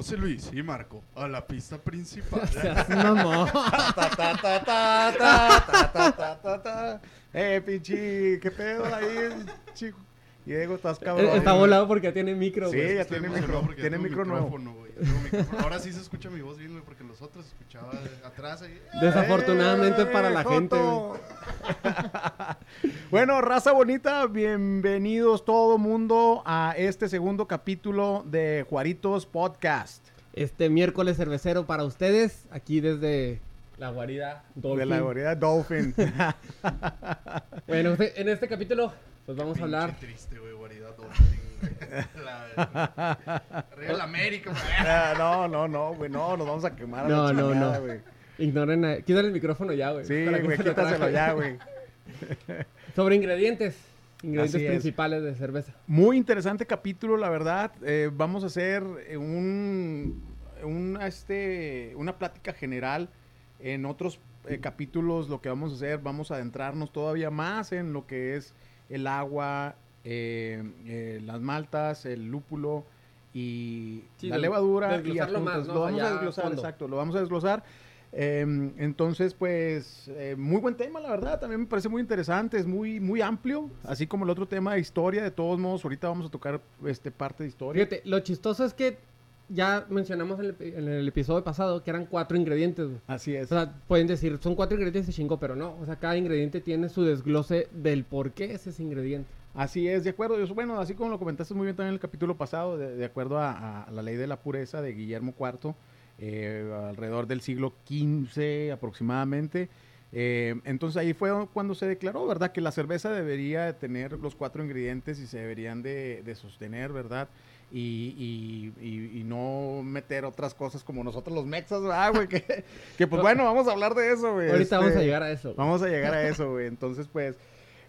José Luis y Marco a la pista principal. Eh, pinche, qué pedo ahí, chico. Diego, estás cabrón. Está volado porque ya tiene micro, Sí, ya tiene micro, tiene micro nuevo. Ahora sí se escucha mi voz bien, güey, porque los otros se escuchaba atrás ahí. Desafortunadamente para la Eh, gente, Joto. güey. bueno, raza bonita, bienvenidos todo mundo a este segundo capítulo de Juaritos Podcast. Este miércoles cervecero para ustedes, aquí desde la guarida Dolphin. De la guarida Dolphin. Bueno, en este capítulo, pues vamos a hablar. triste, güey, guarida Dolphin. La- Arriba la América, güey. Ah, no, no, no, güey, no, nos vamos a quemar a No, la no, chingada, no. güey. Ignoren, a- quítale el micrófono ya, güey. Sí, güey, se lo quítaselo ya, güey. Sobre ingredientes. Ingredientes Así es. principales de cerveza. Muy interesante capítulo, la verdad. Eh, vamos a hacer un, un, este, una plática general. En otros eh, capítulos lo que vamos a hacer, vamos a adentrarnos todavía más en lo que es el agua, eh, eh, las maltas, el lúpulo y Sí, la levadura. y más, ¿no? Lo vamos a desglosar, fondo. exacto, lo vamos a desglosar. Eh, entonces, pues, eh, muy buen tema, la verdad. También me parece muy interesante, es muy, muy amplio. Así como el otro tema de historia, de todos modos, ahorita vamos a tocar este parte de historia. Fíjate, lo chistoso es que ya mencionamos en el, epi- en el episodio pasado que eran cuatro ingredientes, güey. Así es. O sea, pueden decir, son cuatro ingredientes y chingo, pero no. O sea, cada ingrediente tiene su desglose del por qué es ese ingrediente. Así es, de acuerdo. Bueno, así como lo comentaste muy bien también en el capítulo pasado, de, de acuerdo a, a la ley de la pureza de Guillermo IV, eh, alrededor del siglo XV aproximadamente. Eh, entonces ahí fue cuando se declaró, ¿verdad? Que la cerveza debería de tener los cuatro ingredientes y se deberían de, de sostener, ¿verdad? Y, y- y- y no meter otras cosas como nosotros los mexas, ¿verdad, güey? Que, que, pues bueno, vamos a hablar de eso, güey. Ahorita vamos a Este, llegar a eso. güey. Vamos a llegar a eso, güey. Entonces, pues,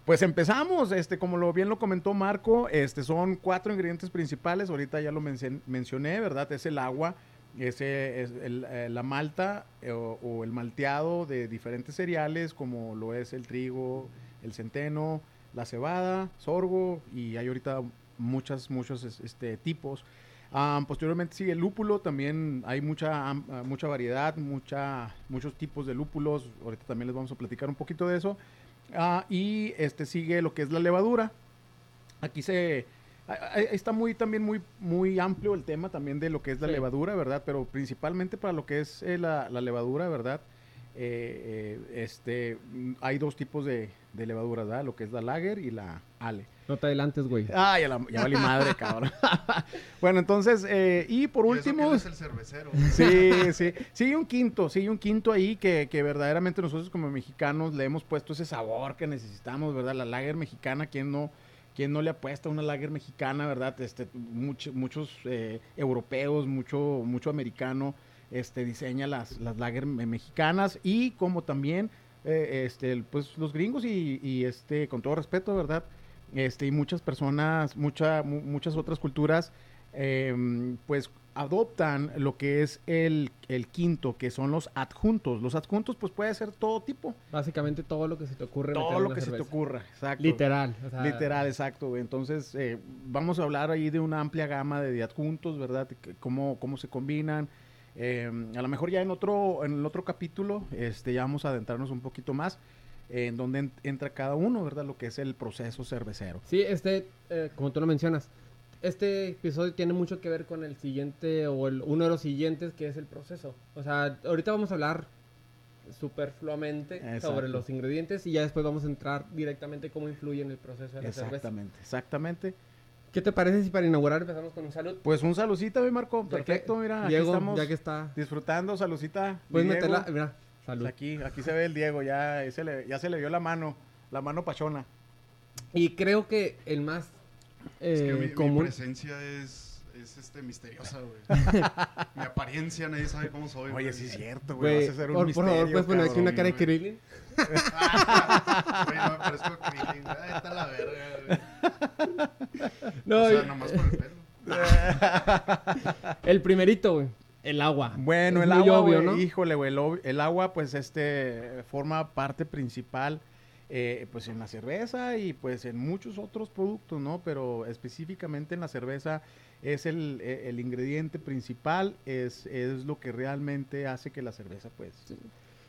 pues empezamos. Este, como lo bien lo comentó Marco, este, son cuatro ingredientes principales. Ahorita ya lo mencen- mencioné, ¿verdad? Es el agua, ese es el, eh, la malta eh, o, el malteado de diferentes cereales, como lo es el trigo, el centeno, la cebada, sorgo, y hay ahorita muchas, muchos es- este, tipos. Ah, posteriormente sigue el lúpulo, también hay mucha, mucha variedad, mucha, muchos tipos de lúpulos, ahorita también les vamos a platicar un poquito de eso. Ah, y este sigue lo que es la levadura. Aquí se está muy también muy muy amplio el tema también de lo que es la Sí. levadura, ¿verdad? Pero principalmente para lo que es eh, la, la levadura, ¿verdad? Eh, eh, este hay dos tipos de, de levaduras, ¿verdad? Lo que es la lager y la ale. No te adelantes, güey. Ah, ya, la, ya valí madre, cabrón. bueno, entonces, eh, y por Y eso que él último, es el cervecero. Sí, sí. Sí, un quinto, sí, un quinto ahí que, que verdaderamente nosotros como mexicanos le hemos puesto ese sabor que necesitamos, ¿verdad? La lager mexicana, ¿quién no, quién no le apuesta a una lager mexicana, ¿verdad? Este, mucho- muchos eh, europeos, mucho, mucho americano, este, diseña las, las lager me- mexicanas y como también, eh, este, pues los gringos y, y, este, con todo respeto, ¿verdad? Este, y muchas personas, mucha, mu- muchas otras culturas, em, pues adoptan lo que es el, el quinto, que son los adjuntos. Los adjuntos, pues puede ser todo tipo, Básicamente todo lo que se te ocurre. todo lo que se te ocurra, exacto. Literal. o sea, Literal, exacto. Entonces, eh, vamos a hablar ahí de una amplia gama de, de adjuntos, ¿verdad? Cómo, cómo se combinan. Eh, a lo mejor ya en otro, en el otro capítulo, este, ya vamos a adentrarnos un poquito más eh, en dónde en- entra cada uno, ¿verdad? Lo que es el proceso cervecero. Sí, este, eh, como tú lo mencionas, este episodio tiene mucho que ver con el siguiente o el, uno de los siguientes que es el proceso. O sea, ahorita vamos a hablar superfluamente Exacto. sobre los ingredientes y ya después vamos a entrar directamente cómo influye en el proceso de la cerveza. Exactamente, exactamente. ¿Qué te parece si para inaugurar empezamos con un salud? Pues un saludcita, mi Marco. Perfecto, mira, aquí Diego, estamos ya que está. disfrutando, saludcita. Puedes mi Diego. meterla, mira, salud. Aquí, aquí se ve el Diego, ya ahí se le, ya se le vio la mano, la mano pachona. Y creo que el más Es que eh, mi, mi común. presencia es, es este, misteriosa, güey. mi apariencia, nadie sabe cómo soy. Oye, güey. sí es cierto, güey. Vas a hacer un por, por favor, puedes poner aquí una cara de. Krillin. Güey, no me parezco a Krillin, güey. Ahí está la verga, güey. No, o sea, y- nomás por el pelo. el primerito, güey. El agua. Bueno, Es el agua, obvio, güey, ¿no? híjole, güey, el, el agua, pues, este, forma parte principal eh, pues en la cerveza y pues en muchos otros productos, ¿no? Pero específicamente en la cerveza es el, e- el ingrediente principal, es, es lo que realmente hace que la cerveza pues...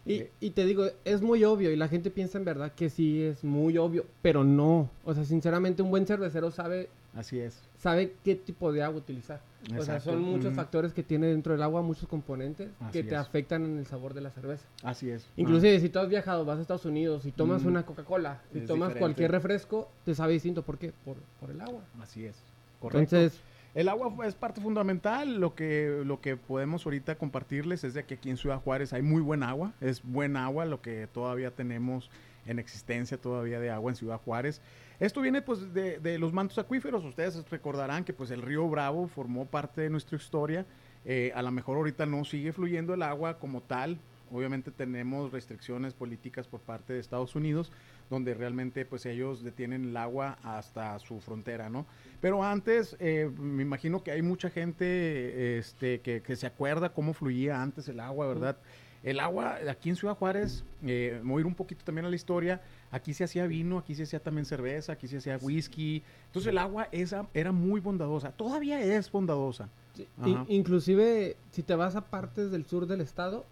Y, Eh. y te digo, es muy obvio y la gente piensa en verdad que sí es muy obvio, pero no. O sea, sinceramente un buen cervecero sabe Así es. sabe qué tipo de agua utilizar. O sea, son muchos factores que tiene dentro del agua, muchos componentes que Así te es. afectan en el sabor de la cerveza. Así es. Inclusive si tú has viajado, vas a Estados Unidos y tomas Mm. una Coca-Cola, si tomas diferente. cualquier refresco, te sabe distinto. ¿Por qué? Por, por el agua. Ah, Así es. Correcto. Entonces, El agua es parte fundamental. Lo que, lo que podemos ahorita compartirles es de que aquí en Ciudad Juárez hay muy buen agua. Es buen agua lo que todavía tenemos en existencia todavía de agua en Ciudad Juárez. Esto viene pues de, de los mantos acuíferos. Ustedes recordarán que pues el río Bravo formó parte de nuestra historia. Eh, a lo mejor ahorita no sigue fluyendo el agua como tal. Obviamente tenemos restricciones políticas por parte de Estados Unidos, donde realmente pues ellos detienen el agua hasta su frontera, ¿no? Pero antes, eh, me imagino que hay mucha gente este, que, que se acuerda cómo fluía antes el agua, ¿verdad? El agua aquí en Ciudad Juárez, eh, ir un poquito también a la historia, aquí se hacía vino, aquí se hacía también cerveza, aquí se hacía whisky. Entonces el agua esa era muy bondadosa, todavía es bondadosa. sí, inclusive si te vas a partes del sur del estado,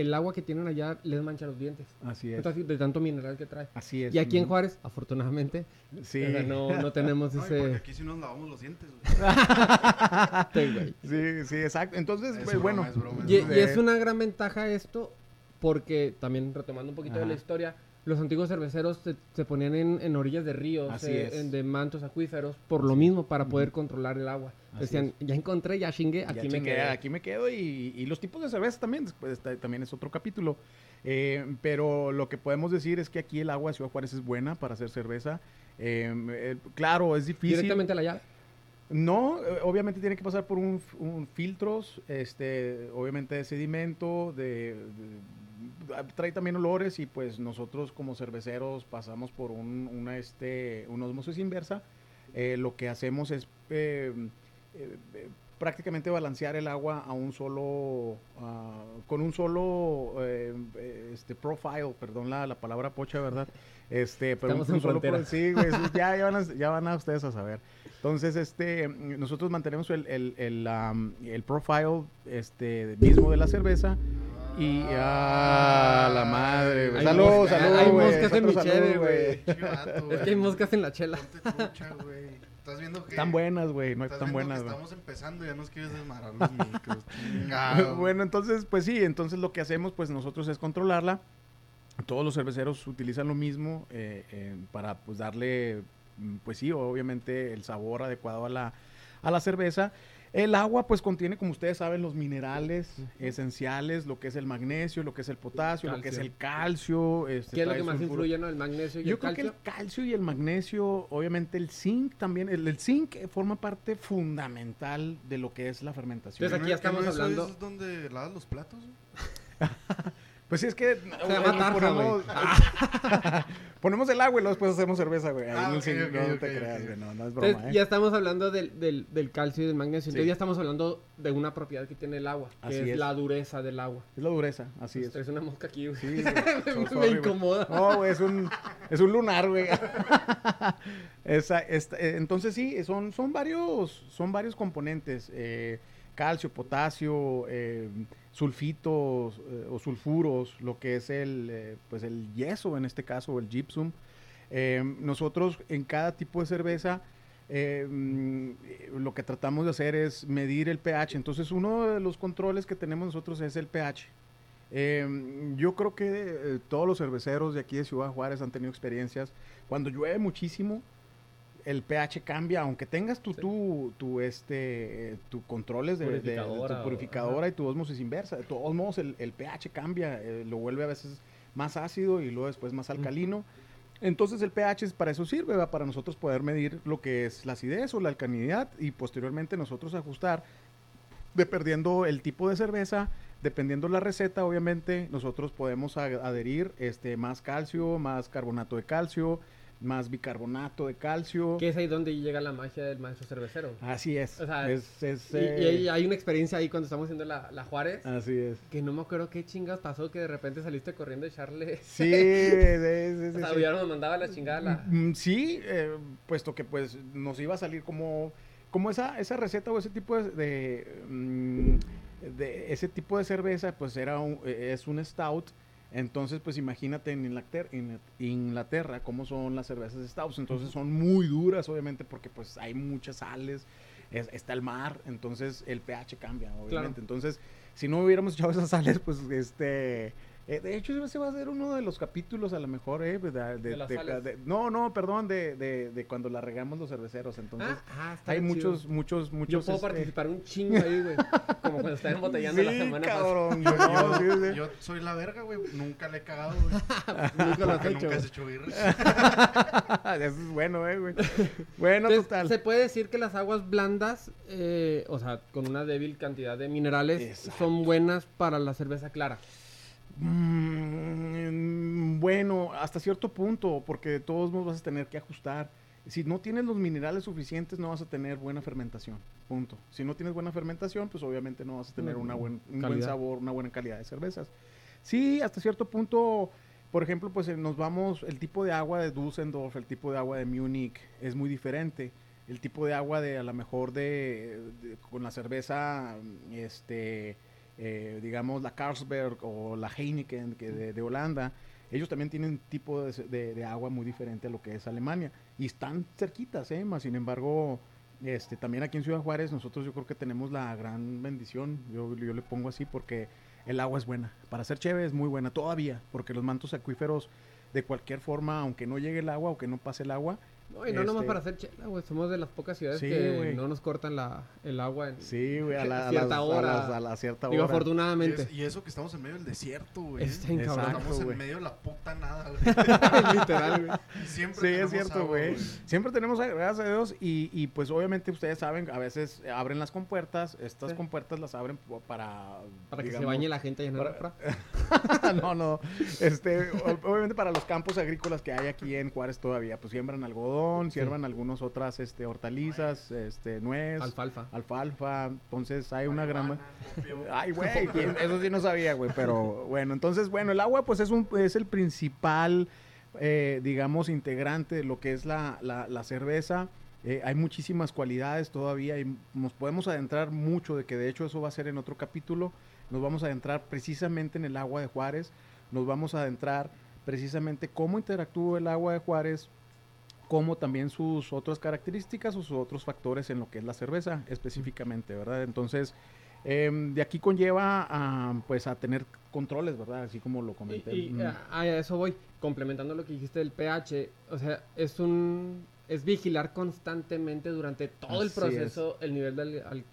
el agua que tienen allá les mancha los dientes. Así es. Entonces, de tanto mineral que trae. Así es. Y aquí en. Juárez, afortunadamente, Sí. o sea, no, no tenemos Ay, porque ese... aquí sí nos lavamos los dientes, güey. Sí. Sí, exacto. Entonces, Es pues, broma, bueno. es broma, es Y, broma. y es una gran ventaja esto, porque también retomando un poquito de la Ajá. historia, los antiguos cerveceros se, se ponían en, en orillas de ríos, eh, en- de mantos acuíferos, por lo mismo, para poder controlar el agua. Así Decían, ya encontré, ya chingué, Ya aquí me chingué, quedé. Aquí me quedo y, y los tipos de cerveza también, después está- también es otro capítulo. Eh, pero lo que podemos decir es que aquí el agua de Ciudad Juárez es buena para hacer cerveza. Eh, eh, claro, es difícil. Directamente a la llave. No, obviamente tiene que pasar por un, filtros, este, obviamente de sedimento, de, de- trae también olores y pues nosotros como cerveceros pasamos por un, una, este, una osmosis inversa. Eh, lo que hacemos es eh, eh, prácticamente balancear el agua a un solo, ah, con un solo, eh, este, profile, perdón la, la palabra pocha, ¿verdad? Este, pero Estamos un en solo pro- sí, ya, ya, van a, ya van a ustedes a saber. Entonces, este, nosotros mantenemos el, el, el, am, el profile este, mismo de la cerveza. Y ah, la madre, güey. Hay Salud, hay güey. moscas en mi cheve, güey. Es que hay moscas en la chela. Trucha. Estás viendo que... Están buenas, güey. No están buenas, güey. estamos empezando y ya nos quieres desmadrar los micros. Chingado. bueno, entonces, pues sí, entonces lo que hacemos, pues nosotros es controlarla. Todos los cerveceros utilizan lo mismo eh, eh, para, pues, darle, mm, pues sí, obviamente el sabor adecuado a la, a la cerveza. El agua, pues, contiene, como ustedes saben, los minerales esenciales, lo que es el magnesio, lo que es el potasio, lo que es el calcio. este, ¿Qué es lo que más sulfuro- influye, no? El magnesio y yo el creo calcio. que el calcio y el magnesio, obviamente el zinc también, el, el zinc forma parte fundamental de lo que es la fermentación. Entonces, aquí ya ¿Que no estamos eso hablando- es donde lavas los platos? Pues sí, es que Se llama tarja, ponemos, ponemos el agua y luego después hacemos cerveza, güey. Ahí Ah, en el ok, zinc, ok, no te creas, güey, no, no es Entonces, broma, ¿eh? ya estamos hablando del, del, del calcio y del magnesio. Entonces Sí. ya estamos hablando de una propiedad que tiene el agua, que Así es, es. la dureza del agua. Es la dureza, así Pues es. traes una mosca aquí, güey. Sí, güey. Me incomoda. No, güey, es un, es un lunar, güey. Esa- esta- eh, entonces sí, son, son, varios, son varios componentes. eh, calcio, potasio, eh, sulfitos eh, o sulfuros, lo que es el, eh, pues el yeso en este caso, el gypsum. Eh, nosotros en cada tipo de cerveza mm, lo que tratamos de hacer es medir el pH. Entonces uno de los controles que tenemos nosotros es el pH. Yo creo que todos los cerveceros de aquí de Ciudad Juárez han tenido experiencias. Cuando llueve muchísimo, el pH cambia, aunque tengas tu, Sí. tu, tu, este, tu controles de, de- de Purificadora tu o- purificadora y tu osmosis inversa. De todos modos, el, el pH cambia, eh, lo vuelve a veces más ácido y luego después más alcalino. Entonces el pH es- para eso sirve, ¿verdad? para nosotros poder medir lo que es la acidez o la alcalinidad y posteriormente nosotros ajustar, dependiendo el tipo de cerveza, dependiendo la receta, obviamente nosotros podemos adherir este, más calcio, más carbonato de calcio, más bicarbonato de calcio. Que es ahí donde llega la magia del maestro cervecero. Así es. O sea, es, es, Y, eh, hay- hay una experiencia ahí cuando estamos haciendo la, la Juárez. Así es. Que no me acuerdo qué chingas pasó que de repente saliste corriendo a echarle. Sí, sí, sí, o sea, sí. ya nos mandaba la chingada la. Mm, Sí, eh, puesto que pues nos iba a salir como, como esa, esa receta o ese tipo de, de, mm, de- ese tipo de cerveza, pues era un- eh, es un stout. Entonces, pues imagínate en Inglaterra, en Inglaterra cómo son las cervezas stouts. Entonces son muy duras, obviamente, porque pues hay muchas sales, es- está el mar, entonces el pH cambia, obviamente. Claro. Entonces, si no hubiéramos echado esas sales, pues este... eh, de hecho, ese va a ser uno de los capítulos, a lo mejor, eh, de, de- De las de- sales. de- no, no, perdón, de, de, de cuando la regamos los cerveceros. Entonces, Ah, ah, está hay chido. muchos, muchos, muchos. Yo puedo este, participar un chingo ahí, güey. Como cuando estaba embotellando la Sí, semana pasada. cabrón. Yo, no, yo- sí, sí. yo soy la verga, güey. Nunca le he cagado, güey. Nunca lo has Porque hecho. nunca has hecho birra. Eso es bueno, eh, güey. Bueno, Entonces, total. Se puede decir que las aguas blandas, eh, o sea, con una débil cantidad de minerales, Exacto. son buenas para la cerveza clara. Mm, bueno, hasta cierto punto, porque de todos modos vas a tener que ajustar. Si no tienes los minerales suficientes, no vas a tener buena fermentación. Punto. Si no tienes buena fermentación, pues obviamente no vas a tener Una buen, un buen sabor, una buena calidad de cervezas. Sí, hasta cierto punto, por ejemplo, pues eh, nos vamos, el tipo de agua de Dusseldorf, el tipo de agua de Múnich es muy diferente. El tipo de agua de a lo mejor de, de- con la cerveza, este, eh, digamos la Carlsberg o la Heineken que de, Holanda, ellos también tienen tipo de, agua muy diferente a lo que es Alemania. Y están cerquitas, ¿eh? Más sin embargo, este, también aquí en Ciudad Juárez nosotros yo creo que tenemos la gran bendición, yo, yo le pongo así porque el agua es buena, para ser chévere es muy buena todavía, porque los mantos acuíferos de cualquier forma, aunque no llegue el agua o que no pase el agua, No, y no nomás Este- para hacer chela, güey. Somos de las pocas ciudades Sí, que no nos cortan la, el agua en sí, güey, a la, a cierta las- a hora. las- a la cierta Digo, hora. Y, afortunadamente. es- y eso que estamos en medio del desierto, güey. Está Estamos en medio de la puta nada, güey. Literal, güey. Y siempre Sí, es cierto, güey. Siempre tenemos, gracias a Dios, y, y pues obviamente ustedes saben, a veces abren las compuertas, estas Sí. compuertas las abren para... Para que se bañe la gente allá en el para- Afra. no, no, este, obviamente para los campos agrícolas que hay aquí en Juárez todavía, pues siembran algodón, siembran algunas otras este, hortalizas, este, nuez, Alfalfa. alfalfa, entonces hay una gran... Ay, güey, eso sí no sabía, güey, pero bueno, entonces, bueno, el agua pues es, un, es el principal, eh, digamos, integrante de lo que es la, la- la cerveza. Eh, hay muchísimas cualidades todavía y nos podemos adentrar mucho, de que de hecho eso va a ser en otro capítulo. Nos vamos a adentrar precisamente en el agua de Juárez, nos vamos a adentrar precisamente cómo interactúa el agua de Juárez como también sus otras características o sus otros factores en lo que es la cerveza específicamente, ¿verdad? Entonces, em, de aquí conlleva a, pues a tener controles, ¿verdad? Así como lo comenté. y, Mm. ah, a eso voy, complementando lo que dijiste del pH, o sea, es un es vigilar constantemente durante todo el proceso el nivel de al- al-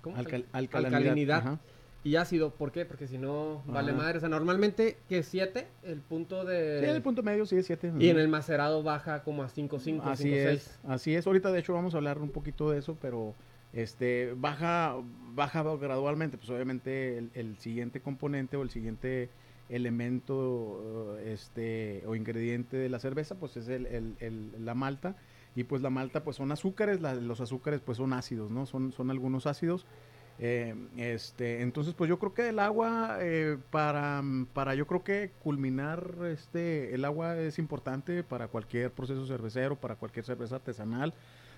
¿cómo? Alcal- Al- alcalinidad. Y ácido, ¿por qué? Porque si no vale Ajá. madre, o sea, normalmente que 7 el punto de Sí, el punto medio sí es 7. y en el macerado baja como a 5 5 Así 5 es, 6. así es. Ahorita de hecho vamos a hablar un poquito de eso, pero este baja baja gradualmente, pues obviamente el, el siguiente componente o el siguiente elemento eh, este o ingrediente de la cerveza pues es el, el- el- la malta y pues la malta pues son azúcares, la- los azúcares pues son ácidos, ¿no? Son, son algunos ácidos. Eh, este, entonces, pues yo creo que el agua, eh, para, para yo creo que culminar, este, el agua es importante para cualquier proceso cervecero, para cualquier cerveza artesanal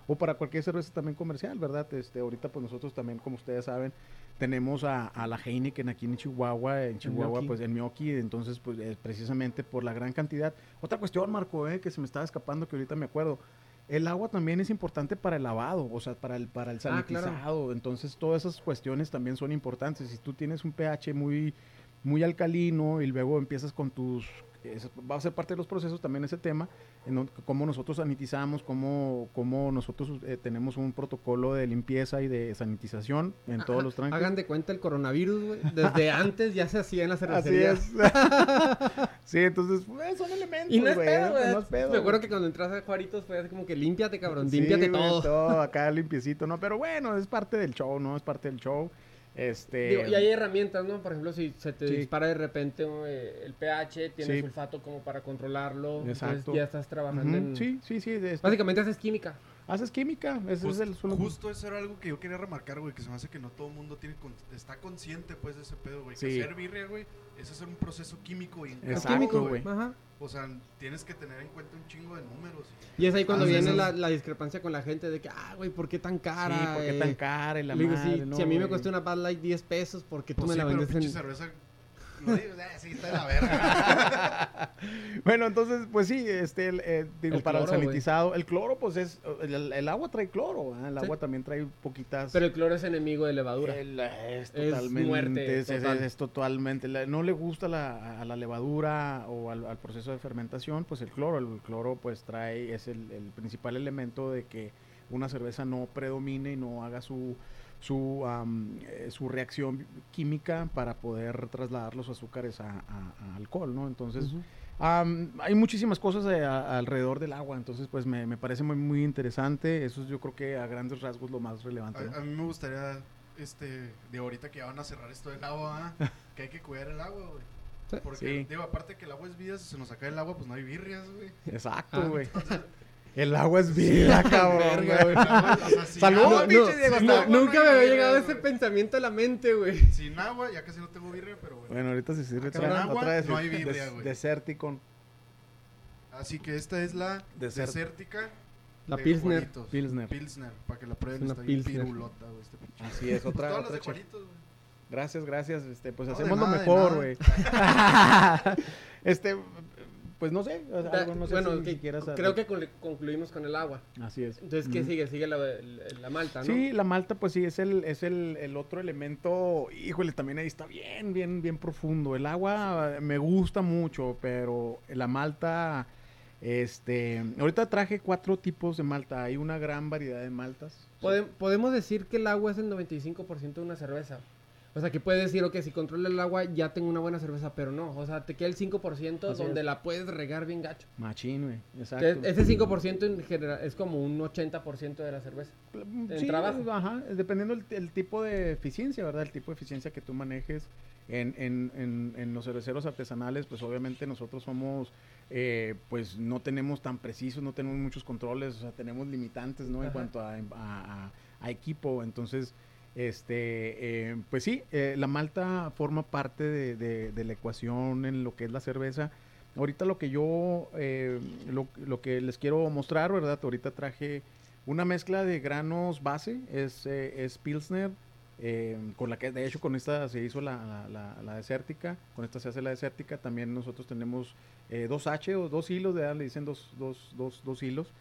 o para cualquier cerveza también comercial, ¿verdad? Este, ahorita pues nosotros también, como ustedes saben, tenemos a, a la Heineken aquí en Chihuahua, en Chihuahua, pues en Mioki, entonces pues precisamente por la gran cantidad. Otra cuestión, Marco, eh, que se me estaba escapando, que ahorita me acuerdo. El agua también es importante para el lavado, o sea, para el, para el Ah, claro. sanitizado. Entonces, todas esas cuestiones también son importantes. Si tú tienes un pH muy, muy alcalino y luego empiezas con tus... es- va a ser parte de los procesos también ese tema, en cómo nosotros sanitizamos, cómo, cómo nosotros eh, tenemos un protocolo de limpieza y de sanitización en todos los tranques. Hagan de cuenta el coronavirus. Desde antes ya se hacía en las Así cervecerías. es. sí, entonces, pues, son elementos, Y no es pedo, güey. no es pedo, Me acuerdo que cuando entras a Juaritos fue así como que límpiate, cabrón, Sí, límpiate güey, todo. acá limpiecito, ¿no? Pero bueno, es parte del show, ¿no? Es parte del show. Este, Digo, y hay herramientas, ¿no? Por ejemplo, si se te Sí. dispara de repente eh, el pH, tienes Sí. sulfato como para controlarlo. Exacto. Entonces ya estás trabajando en... Sí, sí, sí. este- Básicamente haces química. Haces química, ese es el solo- justo eso era algo que yo quería remarcar, güey, que se me hace que no todo el mundo tiene con- está consciente, pues, de ese pedo, güey. Sí. Que hacer birria, güey, es hacer un proceso químico y Exacto, uno, güey. Ajá. O sea, tienes que tener en cuenta un chingo de números. Y es ahí cuando Ah, viene sí. la, la discrepancia con la gente de que, ah, güey, ¿por qué tan cara? Sí, ¿por qué Eh, tan cara y la le digo, madre, sí, no, si a mí me cuesta una Bad Light 10 pesos, ¿por qué tú Pues me sí, la vendes en...? cerveza... Lo digo, "Ah, sí, está de la verga. Bueno, entonces, pues sí, este, el, eh, digo, El para cloro, el sanitizado, el cloro, pues es, el, el agua trae cloro, ¿ah? el Sí. agua también trae poquitas... Pero el cloro es enemigo de levadura. El- es Es totalmente, muerte es, es- total. es totalmente, la- no le gusta la, a la levadura o al, al proceso de fermentación, pues el cloro, el cloro pues trae, es el, el principal elemento de que una cerveza no predomine y no haga su, su, eh, su reacción química para poder trasladar los azúcares a, a- a alcohol, ¿no? Entonces. Am, hay muchísimas cosas eh, a- alrededor del agua, entonces pues me, me parece muy, muy interesante. Eso es yo creo que a grandes rasgos lo más relevante. ¿no? A, mí me gustaría, este, de ahorita que ya van a cerrar esto del agua, ¿ah? que hay que cuidar el agua, güey. Porque, Sí. digo, aparte que el agua es vida, si se nos acaba el agua, pues no hay birrias, güey. Exacto, Ah. El agua es vida, cabrón. verga, güey. El agua, o sea, sin Salud, agua- pinche sin Diego, agua hasta- no hay Nunca me había llegado ese pensamiento a la mente, güey. Sin agua, ya casi no tengo birria, pero bueno. Bueno, ahorita se sirve otra, en agua otra vez. no hay des- birria, güey. Deserticon. Así que esta es la Desert- desértica. La de Pilsner. Pilsner. Pilsner, para que la prueben. Es una Está bien pirulota, güey, este pinche. Así es, otra, Todas las de Juaritos, güey. Gracias, gracias. Este, pues No, hacemos lo nada, mejor, güey. este, pues no sé, o sea, Da- algo, no sé bueno, si que- quieras creo que conclu- concluimos con el agua. Así es. Entonces, ¿qué sigue? Sigue la, la- la malta, ¿no? Sí, la malta, pues sí, es el, es el, el otro elemento. Híjole, también ahí está bien, bien, bien profundo. El agua me gusta mucho, pero la malta, este, ahorita traje cuatro tipos de malta. Hay una gran variedad de maltas. Podem- podemos decir que el agua es el 95% de una cerveza. O sea, que puedes decir, ok, si controlo el agua ya tengo una buena cerveza, pero no. O sea, te queda el 5% Así donde es. la puedes regar bien gacho. Machín, güey. Exacto. es- ese 5% en general es como un 80% de la cerveza. Mm, en sí, trabajo. Ajá, dependiendo el, el tipo de eficiencia, ¿verdad? El tipo de eficiencia que tú manejes en, en, en, en los cerveceros artesanales, pues obviamente nosotros somos, eh, pues no tenemos tan precisos, no tenemos muchos controles, o sea, tenemos limitantes, ¿no? En Ajá. cuanto a, a- a- a equipo, entonces... Este, eh, pues sí, eh, la malta forma parte de, la ecuación en lo que es la cerveza. Ahorita lo que yo, eh, lo, que les quiero mostrar, ¿verdad? Ahorita traje una mezcla de granos base, es, eh, es Pilsner, con la que de hecho con esta se hizo la, la, desértica, con esta se hace la desértica, también nosotros tenemos dos H o dos hilos, le dicen dos, dos, dos, dos hilos.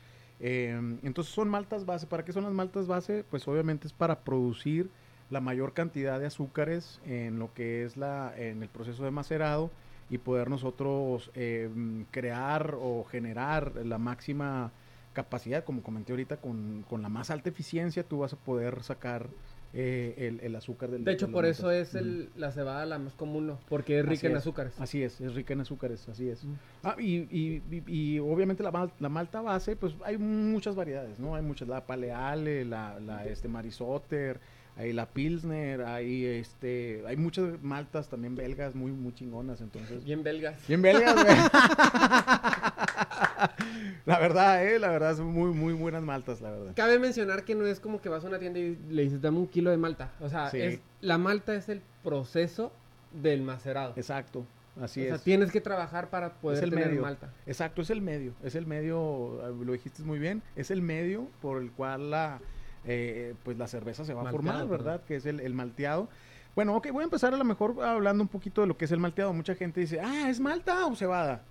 Eh, entonces son maltas base, ¿para qué son las maltas base? Pues obviamente es para producir la mayor cantidad de azúcares en lo que es la, en el proceso de macerado y poder nosotros eh, crear o generar la máxima capacidad, como comenté ahorita, con, con la más alta eficiencia, tú vas a poder sacar eh, el, el azúcar del De hecho, por eso es el, la cebada la más común, ¿no? Porque es rica Así en es. azúcares. Así es, es rica en azúcares, así es. Mm. Ah, y, y, y- y obviamente la, mal- la malta base, pues hay muchas variedades, ¿no? Hay muchas, la paleale, la, la este, marisotter, hay la pilsner, hay este, hay muchas maltas también belgas muy, muy chingonas, entonces. Bien belgas. Bien belgas, güey. la verdad, eh, la verdad, son muy, muy buenas maltas, la verdad. Cabe mencionar que no es como que vas a una tienda y le dices, dame un kilo de malta. O sea, Sí. es, la malta es el proceso del macerado. Exacto, así o sea, es. tienes que trabajar para poder el tener medio. malta. Exacto, es el medio, es el medio, eh, lo dijiste muy bien, es el medio por el cual la, eh, pues la cerveza se va a formar. ¿verdad? Que es el, el malteado. Bueno, ok, voy a empezar a lo mejor hablando un poquito de lo que es el malteado. Mucha gente dice, ah, ¿es malta o cebada?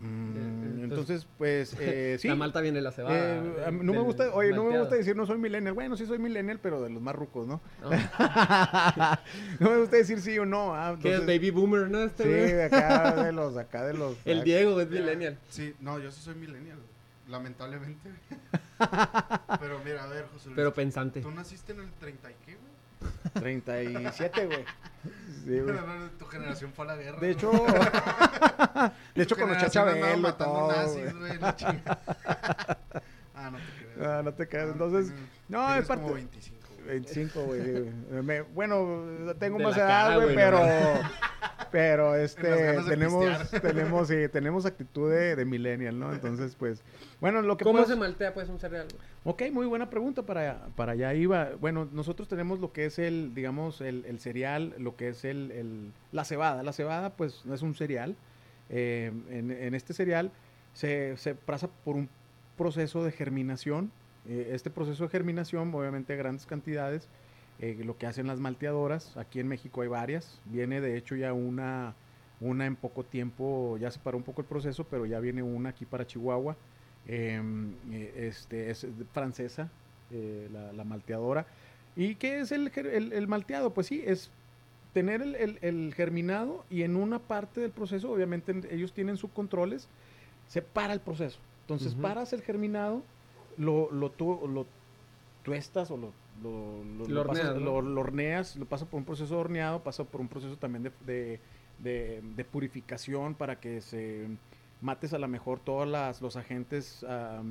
Mm, entonces- entonces, pues, eh, sí. La malta viene la cebada. Eh, no me gusta, oye, no me gusta decir no soy millennial. Bueno, sí soy millennial, pero de los más rucos, ¿no? No. no me gusta decir sí o no. ah, Que es entonces- baby boomer, ¿no? Este Sí, de acá de los, acá de los. El Diego es millennial. Sí, no, yo sí soy millennial, güey, lamentablemente. Pero mira, a ver, José Luis. Pero pensante. ¿Tú naciste en el 30 y qué, güey? 37, güey. Sí, güey. Tu generación fue a la guerra. De güey. hecho, de hecho con los generación andaba Chabelo y matando todo. nazis, güey. güey, la chingada. ah, no te creas. Ah, no te creas. Ah, Entonces, no, es parte. como 25, güey. 25, güey. Me- Bueno, tengo De más edad, cara, güey, güey, pero... no Pero este, tenemos, tenemos, sí, tenemos actitud de, de millennial, ¿no? Entonces, pues, bueno, lo que ¿Cómo se maltea pues un cereal? Ok, muy buena pregunta para, para allá iba. Bueno, nosotros tenemos lo que es el, digamos, el, el cereal, lo que es el, el- la cebada. La cebada, pues, no es un cereal. Eh, en, en este cereal se, se pasa por un proceso de germinación. Eh, este proceso de germinación, obviamente, a grandes cantidades, eh, lo que hacen las malteadoras, aquí en México hay varias. Viene, de hecho, ya una, una en poco tiempo, ya se paró un poco el proceso, pero ya viene una aquí para Chihuahua. Eh, eh, este, es francesa, eh, la, la malteadora. ¿Y qué es el, el- el malteado? Pues sí, es tener el, el- germinado y en una parte del proceso, obviamente en- ellos tienen subcontroles, se para el proceso. Entonces paras el germinado, lo, lo, tu- lo tuestas o lo, lo, lo- Lo lo pasas- horneas, ¿no? lo- lo horneas, lo pasa por un proceso de horneado, pasa por un proceso también de, de- de- de purificación para que se mates a lo mejor todos las, los agentes a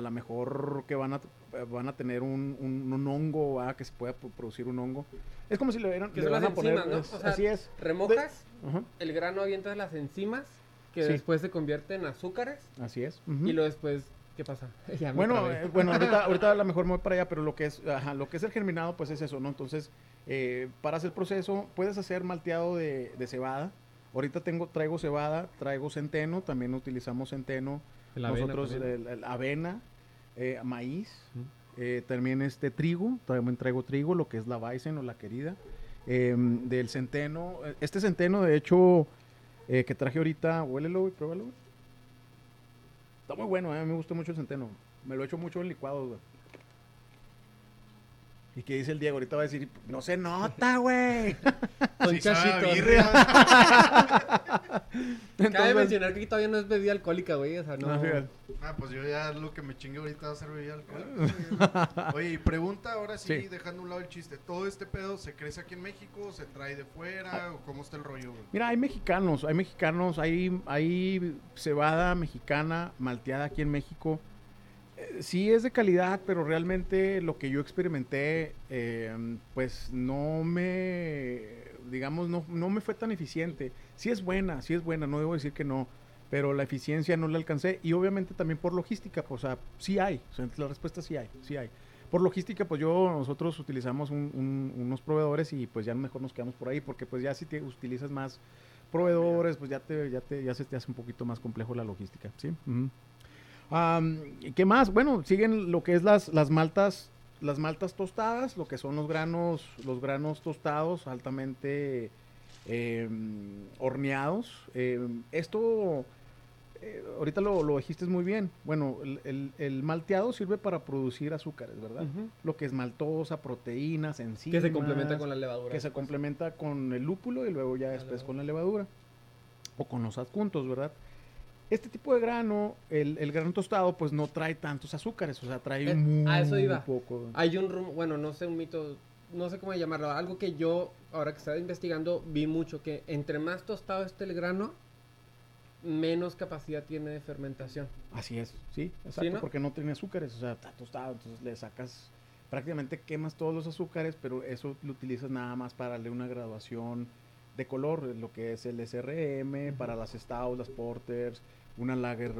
lo mejor que van a van a tener un, un- un hongo ¿verdad? que se pueda pu- producir un hongo es como si le, hubieran- Que le van las a poner enzimas, ¿no? es- O sea, así es Remojas Ajá, el grano, avientas las enzimas que Sí. después se convierten en azúcares así es y luego después, ¿qué pasa? Ya Bueno, eh, bueno, ahorita, ahorita a lo mejor me voy para allá, pero lo que es, ajá, lo que es el germinado, pues es eso, ¿no? Entonces, eh, para hacer el proceso, puedes hacer malteado de, de cebada. Ahorita tengo, traigo cebada, traigo centeno, también utilizamos centeno. Nosotros, también. el- el avena, eh, maíz, eh, también este trigo, también traigo trigo, lo que es la Weizen o la querida. Eh, del centeno, este centeno, de hecho, eh, que traje ahorita, huélelo y pruébalo. Está muy bueno, eh, me gusta mucho el centeno. Me lo echo mucho en licuados. ¿Y qué dice el Diego? Ahorita va a decir, no se nota, güey. Con Sí, sabe a chachitos. Cabe Entonces- mencionar que aquí todavía no es bebida alcohólica, güey. O sea, no. No, fíjate. Ah, pues yo ya lo que me chingue ahorita va a ser bebida alcohólica. Oye, y pregunta ahora sí, Sí. dejando a un lado el chiste. ¿Todo este pedo se crece aquí en México? ¿Se trae de fuera? ¿O cómo está el rollo, güey? Mira, hay mexicanos, hay mexicanos, hay, hay cebada mexicana malteada aquí en México. Sí es de calidad, pero realmente lo que yo experimenté, eh, pues no me, digamos, no, no me fue tan eficiente. Sí es buena, sí es buena, no debo decir que no, pero la eficiencia no la alcancé y obviamente también por logística, pues, o sea, sí hay, o sea, la respuesta sí hay, sí hay. Por logística, pues yo, nosotros utilizamos un- un- unos proveedores y pues ya mejor nos quedamos por ahí, porque pues ya si te utilizas más proveedores, pues ya te, ya te, ya se te hace un poquito más complejo la logística, ¿sí? ¿Y ¿Qué más? Bueno, siguen lo que es las, las maltas, las maltas tostadas, lo que son los granos, los granos tostados altamente eh, horneados. Eh, esto, eh, ahorita lo, lo dijiste muy bien. Bueno, el, el- el malteado sirve para producir azúcares, ¿verdad? Lo que es maltosa, proteínas, enzimas. Que se complementa con la levadura. Que se complementa con el lúpulo y luego ya después levadura. con la levadura. O con los adjuntos, ¿verdad? Este tipo de grano, el, el grano tostado, pues no trae tantos azúcares, o sea, trae Eh, muy a eso iba. poco. Hay un rum- bueno, no sé, un mito, no sé cómo llamarlo, algo que yo, ahora que estaba investigando, vi mucho, que entre más tostado esté el grano, menos capacidad tiene de fermentación. Así es, sí, exacto, ¿no? porque no tiene azúcares, o sea, está tostado, entonces le sacas, prácticamente quemas todos los azúcares, pero eso lo utilizas nada más para darle una graduación de color, lo que es el SRM, para las Stouts, las Porters, una Lager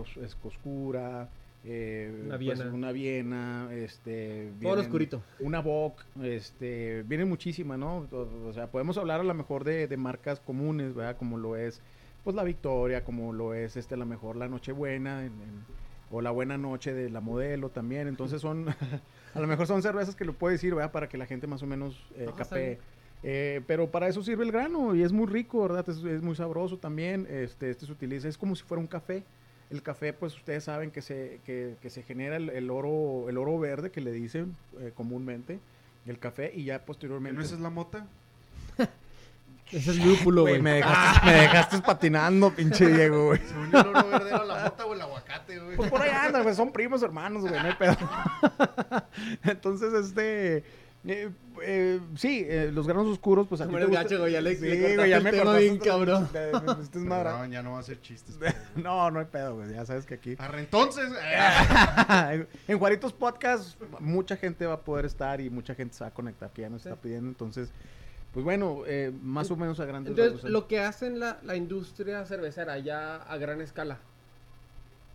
oscura, eh, Una pues, Viena. una Viena, este, vienen- oscurito. una Bock, este, vienen muchísimas, ¿no? O, o sea, podemos hablar a lo mejor de, de marcas comunes, ¿verdad? Como lo es, pues la Victoria, como lo es, este, a lo mejor la Nochebuena, en- en- o la Buena Noche de la Modelo también. Entonces son, a lo mejor son cervezas que lo puede decir, ¿verdad? Para que la gente más o menos eh, capee. Eh, pero para eso sirve el grano y es muy rico, ¿verdad? Es, es muy sabroso también. Este, este se utiliza, es como si fuera un café. El café, pues ustedes saben que se, que, que se genera el, el oro, el oro verde que le dicen eh, comúnmente, el café, y ya ¿Que posteriormente. ¿No esa es la mota? Ese es lúpulo, Güey, me dejaste, me dejaste patinando, pinche Diego, güey. Según yo, el oro verde era la mota o el aguacate, güey. Pues por ahí anda, güey, son primos hermanos, güey, no hay pedo. Entonces, este, Eh, eh, sí, eh, los granos oscuros, pues a ti te gusta- gacho, güey, ya le- Sí, le güey, ya me cortaste bien, cabrón. de- este es madra- Perdón, ya no va a hacer chistes. pero- No, no hay pedo, güey. Ya sabes que aquí. Arre, entonces. en Juaritos Podcast, mucha gente va a poder estar y mucha gente se va a conectar que ya nos Sí. está pidiendo. Entonces, pues bueno, eh, más o menos a grandes Entonces, rasgos, lo que hacen la, la industria cervecera ya a gran escala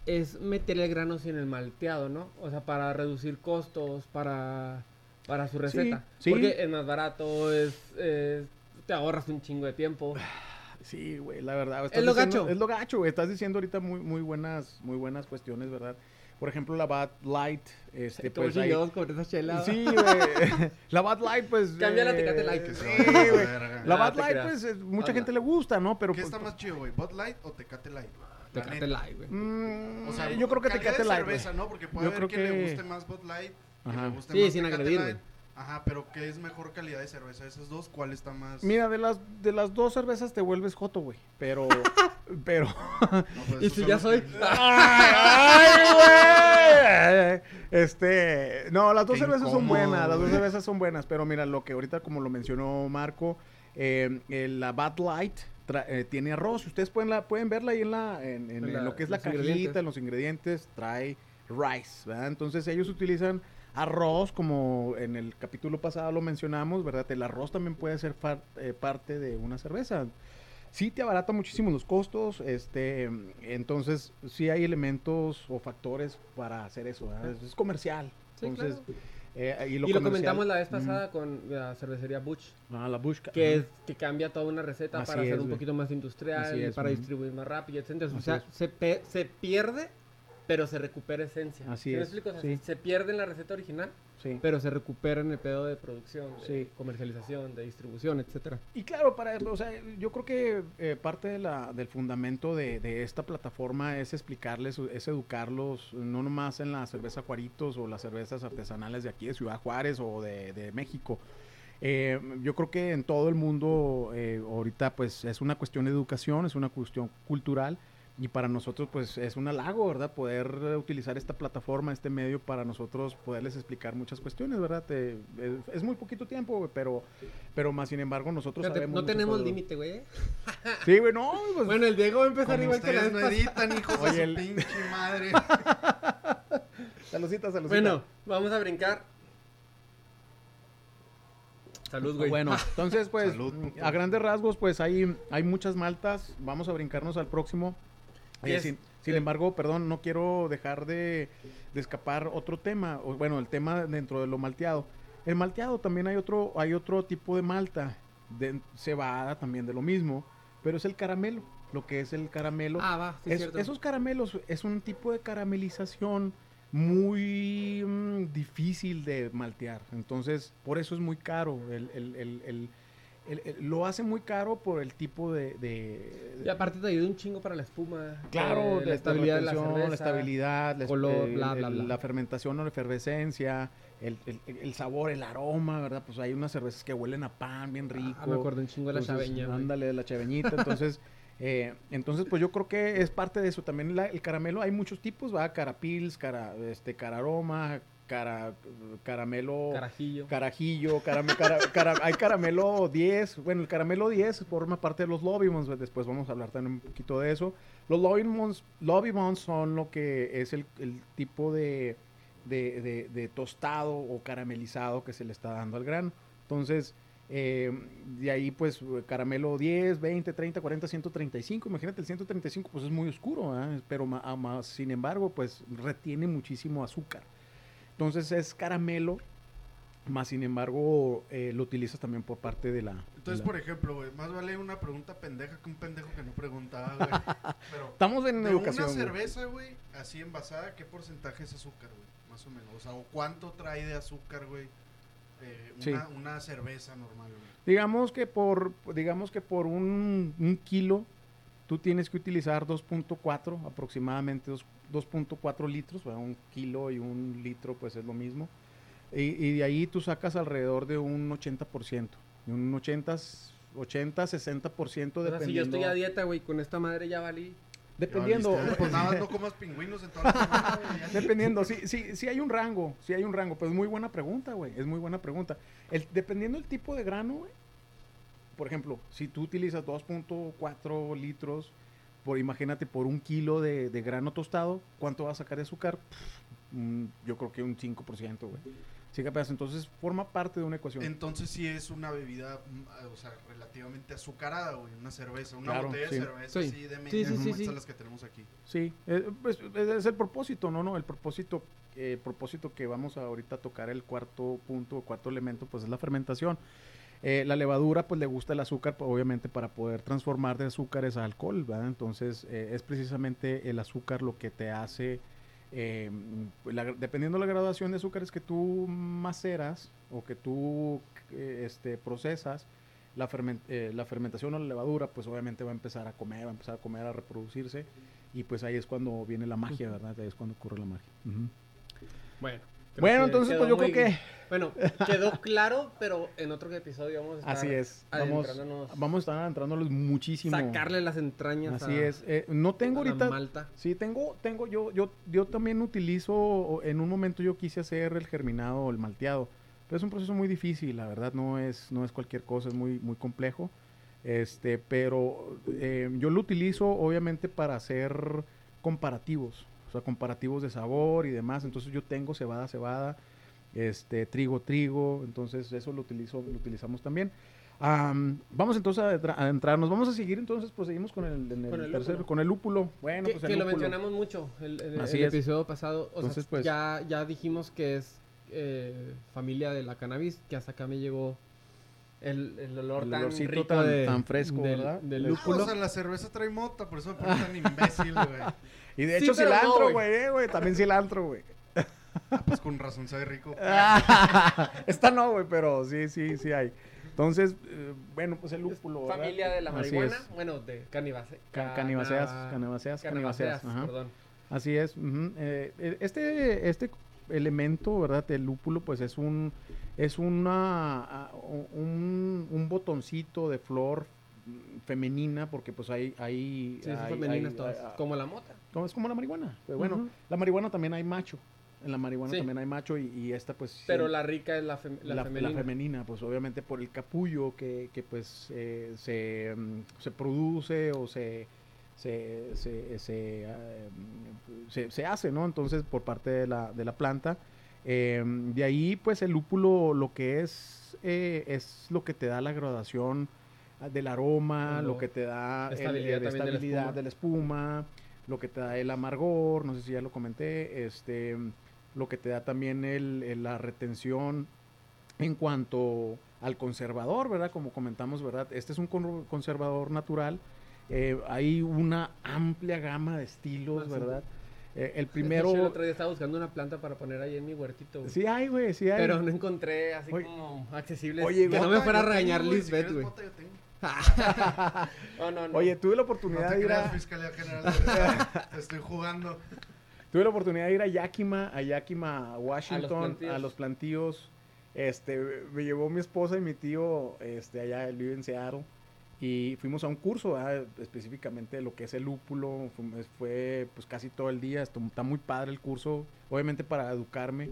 es meterle granos en el malteado, ¿no? O sea, para reducir costos, para, para su receta. sí. Porque es más barato, es, es- te ahorras un chingo de tiempo. Sí, güey, la verdad. Es lo diciendo- gacho. Es lo gacho, güey. Estás diciendo ahorita muy, muy buenas, muy buenas cuestiones, ¿verdad? Por ejemplo, la Bad Light, este, pues ahí- con esa chela. Sí, güey. La Bad Light, pues. Cambia la Tecate Light. Sí, güey. verga. La Ah, Bad Light, creas. pues, eh, mucha gente le gusta, ¿no? Pero. ¿Qué pues, está más chido, güey? ¿Bud Light o Tecate Light? Tecate. Light, güey. mm, O sea, yo creo que Tecate Light. cerveza. ¿no? Porque puede Yo haber creo que, le guste más Bud Light, que Ajá. le guste Sí, más sin agredir, Light. Ajá, pero ¿qué es mejor calidad de cerveza? ¿Esas dos? ¿Cuál está más...? Mira, de las, de las dos cervezas te vuelves joto, güey. Pero. pero. No, pues Y si son ya soy. que- ¡Ay, güey! Este. No, las dos Qué cervezas son incómodo, buenas. Las dos cervezas son buenas. Pero mira, lo que ahorita, como lo mencionó Marco, eh, eh, la Bad Light tra- eh, tiene arroz. Ustedes pueden, la, pueden verla ahí en, la, en, en- la- lo que es la los cajita, ingredientes. en los ingredientes. Trae rice, ¿verdad? Entonces ellos utilizan arroz, como en el capítulo pasado lo mencionamos, ¿verdad? El arroz también puede ser eh, parte de una cerveza. Sí te abarata muchísimo los costos, este, entonces sí hay elementos o factores para hacer eso, ¿verdad? es, comercial. Sí, entonces, claro. eh, y Y lo, lo, comercial- comentamos la vez Ujú. pasada con la cervecería Butch, Ah, la Bushka. que, es, que cambia toda una receta Así para hacer es, un güey. poquito más industrial, es, para ujú. distribuir más rápido, etc. O sea, se, se pierde, pero se recupera esencia. Así ¿Sí me es, explico? O sea, sí. Se pierde en la receta original, Sí. pero se recupera en el pedo de producción, de Sí. comercialización, de distribución, etcétera. Y claro, para, o sea, yo creo que eh, parte de la, del fundamento de, de esta plataforma es explicarles, es educarlos, no nomás en la cerveza Juaritos o las cervezas artesanales de aquí de Ciudad Juárez o de, de México. Eh, yo creo que en todo el mundo eh, ahorita pues es una cuestión de educación, es una cuestión cultural y para nosotros pues es un halago, ¿verdad? Poder utilizar esta plataforma, este medio para nosotros poderles explicar muchas cuestiones, ¿verdad? Te- es, es muy poquito tiempo, güey, pero, pero más sin embargo nosotros Fíjate, sabemos no tenemos límite, güey. ¿eh? Sí, güey, no, pues, Bueno, el Diego va a empezar igual que la vez no pasada. editan, hijos Oye, de su el- pinche madre. saludcita, saludcita. Bueno, vamos a brincar. Salud, güey. Bueno, entonces, pues, Salud, a grandes rasgos, pues, hay, hay muchas maltas. Vamos a brincarnos al próximo. Sin embargo, perdón, no quiero dejar de, de escapar otro tema. o, bueno, el tema dentro de lo malteado. El malteado también hay otro, hay otro tipo de malta. De cebada también de lo mismo. Pero es el caramelo. Lo que es el caramelo. Ah, va, sí, Es- cierto. esos caramelos es un tipo de caramelización muy mm, difícil de maltear. Entonces, por eso es muy caro. El, el- el- el- el- el- lo hace muy caro por el tipo de... de- Y aparte te ayuda un chingo para la espuma. Claro, eh, la estabilidad, la, cerveza. la estabilidad, la, color, eh, bla, bla, el- bla. la fermentación o la efervescencia, el, el- sabor, el aroma, ¿verdad? Pues hay unas cervezas que huelen a pan bien rico. Ah, me acuerdo un chingo de la Entonces, chaveña. Ándale, de la chaveñita. Entonces, eh, entonces, pues yo creo que es parte de eso. También la- el caramelo, hay muchos tipos, ¿va? Carapils, cara, este, cararoma, cara, caramelo, Carajillo. carajillo, carame- cara- cara- hay caramelo 10. Bueno, el caramelo 10 forma parte de los Lobimons. Después vamos a hablar también un poquito de eso. Los Lobimons, Lobimons son lo que es el, el tipo de, de, de- de tostado o caramelizado que se le está dando al grano. Entonces, eh, de ahí pues caramelo 10, 20, 30, 40, 135. Imagínate, el 135 pues es muy oscuro, ¿ah? pero ma- a más, sin embargo pues retiene muchísimo azúcar. Entonces es caramelo, más sin embargo eh, lo utilizas también por parte de la... Entonces, de la- por ejemplo, güey, más vale una pregunta pendeja que un pendejo que no preguntaba, güey. Pero, Estamos en de educación. una cerveza, güey, así envasada, ¿qué porcentaje es azúcar, güey? Más o menos. O sea, ¿o cuánto trae de azúcar, güey? eh, Sí. una, una cerveza normal, güey. Digamos que por, digamos que por un, un kilo tú tienes que utilizar 2.4 aproximadamente dos- 2.4 litros, bueno, un kilo y un litro pues es lo mismo. Y, y de ahí tú sacas alrededor de un 80%, de un 80, 80 60% O sea, dependiendo. si yo estoy a dieta, güey, con esta madre ya valí. Dependiendo. Pues nada no comas pingüinos en toda la semana, güey, ya. Dependiendo, sí, sí, sí hay un rango, sí hay un rango, pero es muy buena pregunta, güey, es muy buena pregunta. El, dependiendo del tipo de grano, güey, por ejemplo, si tú utilizas 2.4 litros, por imagínate, por un kilo de, de grano tostado, ¿cuánto va a sacar de azúcar? Pff, mm, yo creo que un 5%, güey. Sí, capaz, entonces forma parte de una ecuación. Entonces sí es una bebida, mm, o sea, relativamente azucarada, güey, una cerveza, una Claro, botella sí. de cerveza Sí. así de Sí, medias sí, como sí, estas sí. las que tenemos aquí. Sí, eh, pues, es, es el propósito, ¿no? no El propósito, eh, propósito que vamos a ahorita tocar el cuarto punto, cuarto elemento, pues es la fermentación. Eh, la levadura, pues le gusta el azúcar, pues, obviamente para poder transformar de azúcares a alcohol, ¿verdad? Entonces eh, es precisamente el azúcar lo que te hace, eh, la- dependiendo de la graduación de azúcares que tú maceras o que tú eh, este, procesas, la, eh, la fermentación o la levadura, pues obviamente va a empezar a comer, va a empezar a comer, a reproducirse. Y pues ahí es cuando viene la magia, ¿verdad? Ahí es cuando ocurre la magia. Bueno. Bueno, entonces pues yo muy- creo que Bueno, quedó claro, pero en otro episodio vamos a estar así es. Vamos, adentrándonos, vamos a estar adentrándolos muchísimo. sacarle las entrañas Así a, es. Eh, no tengo a la ahorita... malta. Sí, tengo, tengo, yo, yo, yo también utilizo, en un momento yo quise hacer el germinado o el malteado, pero es un proceso muy difícil, la verdad no es, no es cualquier cosa, es muy, muy complejo. Este, pero eh, yo lo utilizo obviamente para hacer comparativos, sea, comparativos de sabor y demás. Entonces yo tengo cebada, cebada, este, trigo, trigo, entonces eso lo utilizo, lo utilizamos también. Am, vamos entonces a a adentrarnos, vamos a seguir entonces, proseguimos con el, en el Con el tercero, lúpulo. con el lúpulo. Bueno, que pues que lo mencionamos mucho el, el- Así el es. episodio pasado. O Entonces, sea, pues- ya, ya dijimos que es eh, familia de la cannabis, que hasta acá me llegó el, el olor El tan rico tan- de- tan fresco, del, ¿verdad? del Ah, No, lúpulo. o sea, la cerveza trae mota, por eso me parece tan imbécil, güey. Y de Sí, hecho no, cilantro, güey. güey, eh, güey, también cilantro, güey. Ah, pues con razón sabe rico. Esta no, güey, pero sí, sí, sí hay. Entonces, eh, bueno, pues el lúpulo, ¿verdad? familia de la marihuana, bueno, de canibase, Ca- canibaceas, canibaceas, canibaceas, perdón. Así es. Eh, eh, este, este elemento, ¿verdad? El lúpulo, pues es un, es una, un, un botoncito de flor femenina, porque pues hay, hay, Sí, hay- hay- todas, hay- como la mota. Es como la marihuana. Pero bueno, la marihuana también hay macho. En la marihuana Sí. también hay macho y, y esta pues... sí, Pero la rica es la, fem- la, la, la femenina. femenina, pues obviamente por el capullo que, que pues eh, se, mm, se produce o se, se, se, se, se- se hace, ¿no? Entonces por parte de la, de la planta. Eh, de ahí pues el lúpulo lo que es eh, es lo que te da la graduación ah, del aroma, lo que te da el- Estabilidad el- también de la estabilidad espuma. de la espuma, lo que te da el amargor, no sé si ya lo comenté, este, lo que te da también el, el- la retención en cuanto al conservador, ¿verdad? Como comentamos, ¿verdad? Este es un con- conservador natural. eh, hay una amplia gama de estilos, Ah, sí. ¿verdad? Eh, el El primero... otro día estaba buscando una planta para poner ahí en mi huertito. güey. Sí hay, güey, sí hay. Pero no encontré así Oye- como accesibles. Oye, que no me fuera a yo regañar güey, si Lisbeth, güey. No, no, no. Oye, tuve la No oportunidad te de ir creas, a... Fiscalía General. te estoy jugando. Tuve la oportunidad de ir a Yakima, a Yakima, Washington, a los plantíos. Este, me llevó mi esposa y mi tío, este, allá, él vive en Seattle. Y fuimos a un curso, ¿verdad? específicamente de lo que es el lúpulo. Fue, fue, pues casi todo el día. Esto- Está muy padre el curso, obviamente para educarme.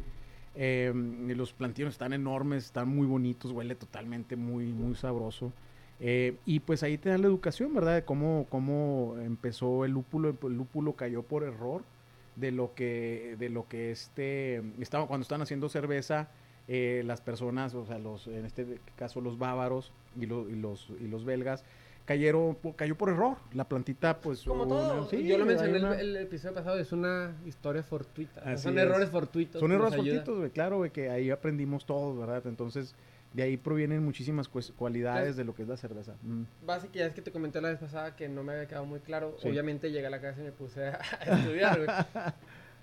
Eh, y los plantíos están enormes, están muy bonitos, huele totalmente muy, muy sabroso. Eh, y pues ahí te dan la educación, ¿verdad? De cómo, cómo empezó el lúpulo. El lúpulo cayó por error de lo que, de lo que este, estaba, cuando estaban haciendo cerveza, eh, las personas, o sea, los, en este caso los bávaros y, lo- y los, y los belgas, cayeron, cayó por error. La plantita, pues... Como hubo todo. una- sí, Yo lo mencioné el, una- el episodio pasado, es una historia fortuita. Así son es. errores fortuitos. Son errores fortuitos, güey, claro, güey, que ahí aprendimos todos, ¿verdad? Entonces, de ahí provienen muchísimas cualidades de lo que es la cerveza. Mm. Básicamente, ya es que te comenté la vez pasada que no me había quedado muy claro. Sí. Obviamente llegué a la casa y me puse a, a estudiar, güey.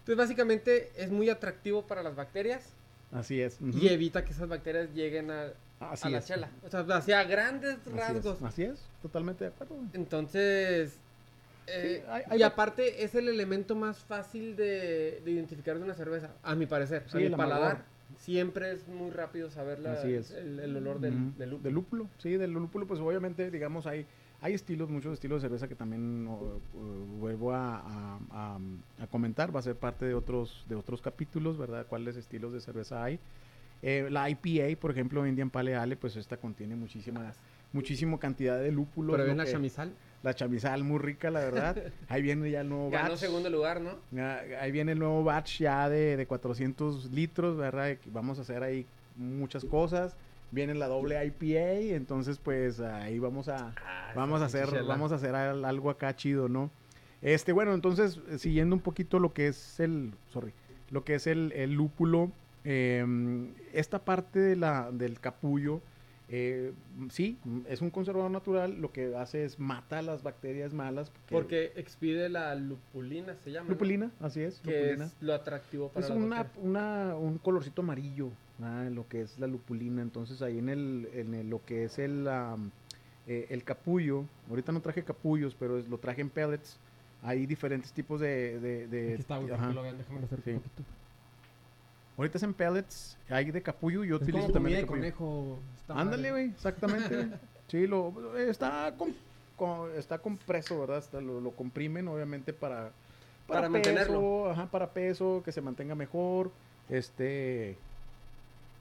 Entonces, básicamente es muy atractivo para las bacterias Así es. y evita que esas bacterias lleguen a, Así a la es. chela. O sea, hacia grandes Así es, rasgos. Así es, totalmente de acuerdo. Entonces, eh, hay- hay y aparte es el elemento más fácil de, de identificar de una cerveza, a mi parecer. Sí, a mi amargor. Siempre es muy rápido saber la- Así es. El, el olor del, lúpulo. Del lúpulo, sí, del lúpulo, pues obviamente, digamos, hay, hay estilos, muchos estilos de cerveza que también vuelvo a, a- a- a comentar, va a ser parte de otros, de otros capítulos, ¿verdad? ¿Cuáles estilos de cerveza hay? Eh, la IPA, por ejemplo, Indian Pale Ale, pues esta contiene muchísima, muchísima cantidad de lúpulos. Pero la que- chamizal. La chamizal muy rica, la verdad. Ahí viene ya el nuevo Ganó batch. segundo lugar, ¿no? Ahí viene el nuevo batch ya de, de 400 litros, ¿verdad? Vamos a hacer ahí muchas cosas. Viene la doble IPA, entonces pues ahí vamos a Ah, vamos a hacer chichela. vamos a hacer al- algo acá chido, ¿no? Este, bueno, entonces siguiendo un poquito lo que es el sorry, lo que es el, el lúpulo eh, esta parte de la del capullo eh, sí, es un conservador natural, lo que hace es mata las bacterias malas. que- Porque expide la lupulina, se llama. ¿no? Lupulina, así es. Que lupulina. es lo atractivo para Es una, una, un colorcito amarillo, ah, lo que es la lupulina. Entonces ahí en el, en el- lo que es el, eh, el capullo, ahorita no traje capullos, pero es- lo traje en pellets. Hay diferentes tipos de... de, de- Aquí está, güey, ajá. lo vean, déjame acercar Sí. un poquito. Ahorita es en pellets, hay de capullo, yo Es utilizo como también de de capullo. conejo. está Ándale, güey, exactamente. sí, lo, está, com- co- está compreso, ¿verdad? Está- lo, lo comprimen, obviamente, para... Para peso, mantenerlo. Ajá, para peso, que se mantenga mejor. Este...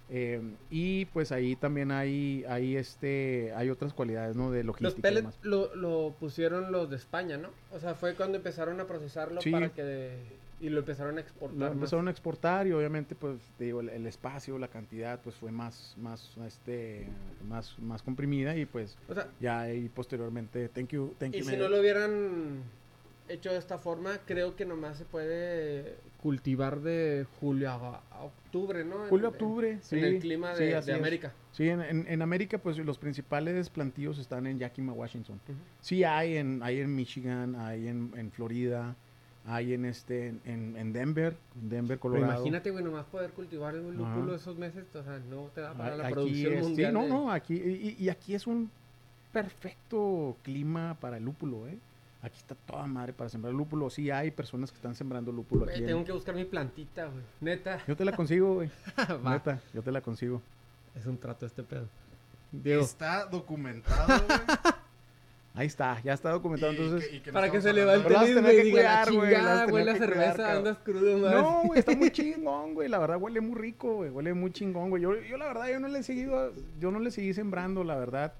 eh, y pues ahí también hay, hay este, hay otras cualidades, ¿no? De logística. Los pellets lo, lo pusieron los de España, ¿no? O sea, fue cuando empezaron a procesarlo Sí. para que... Y lo empezaron a exportar Lo más. empezaron a exportar y obviamente pues te digo, el, el espacio, la cantidad pues fue más, más, este, más, más comprimida y pues O sea, ya ahí posteriormente, thank you, thank y you. si man. no lo hubieran hecho de esta forma, creo que nomás se puede cultivar de julio a, a octubre, ¿no? En- Julio, en- octubre, sí. En el clima sí, de, así de es. América. Sí, en, en- en América, pues los principales plantíos están en Yakima, Washington. Sí hay en, hay en Michigan, hay en, en Florida, hay en este, en, en Denver, Denver, Pero Colorado. imagínate, güey, nomás poder cultivar el lúpulo Ajá. esos meses, o sea, no te da para la aquí producción es- sí, mundial. no, de- no, aquí, y, y aquí es un perfecto clima para el lúpulo, ¿eh? Aquí está toda madre para sembrar lúpulo. Sí hay personas que están sembrando lúpulo Güey, aquí. en- tengo que buscar mi plantita, güey. Neta. Yo te la consigo, güey. Neta, yo te la consigo. Es un trato este pedo. Diego, Está documentado, güey. Ahí está, ya está documentado. y Entonces, que- y que no para que se Pero las el diga, cuidar, güey, chingada, huele a cuidar, cerveza, andas crudo. No, güey, está muy chingón, güey. La verdad huele muy rico, güey. Huele muy chingón, güey. Yo, yo la verdad, yo no le he seguido, yo no le seguí sembrando, la verdad.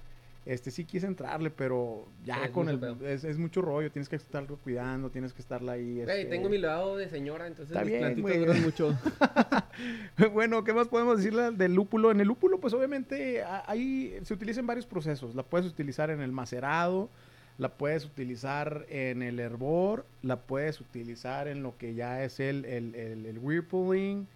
Este sí quise entrarle, pero ya es con el es, es mucho rollo, tienes que estarlo cuidando, tienes que estarla ahí. Este- tengo mi lavado de señora, entonces Está mis bien, plantitas güey. duran mucho. bueno, ¿qué más podemos decirle del lúpulo? En el lúpulo, pues obviamente ahí se utilizan varios procesos. La puedes utilizar en el macerado, la puedes utilizar en el hervor, la puedes utilizar en lo que ya es el, el, el, el whirlpooling,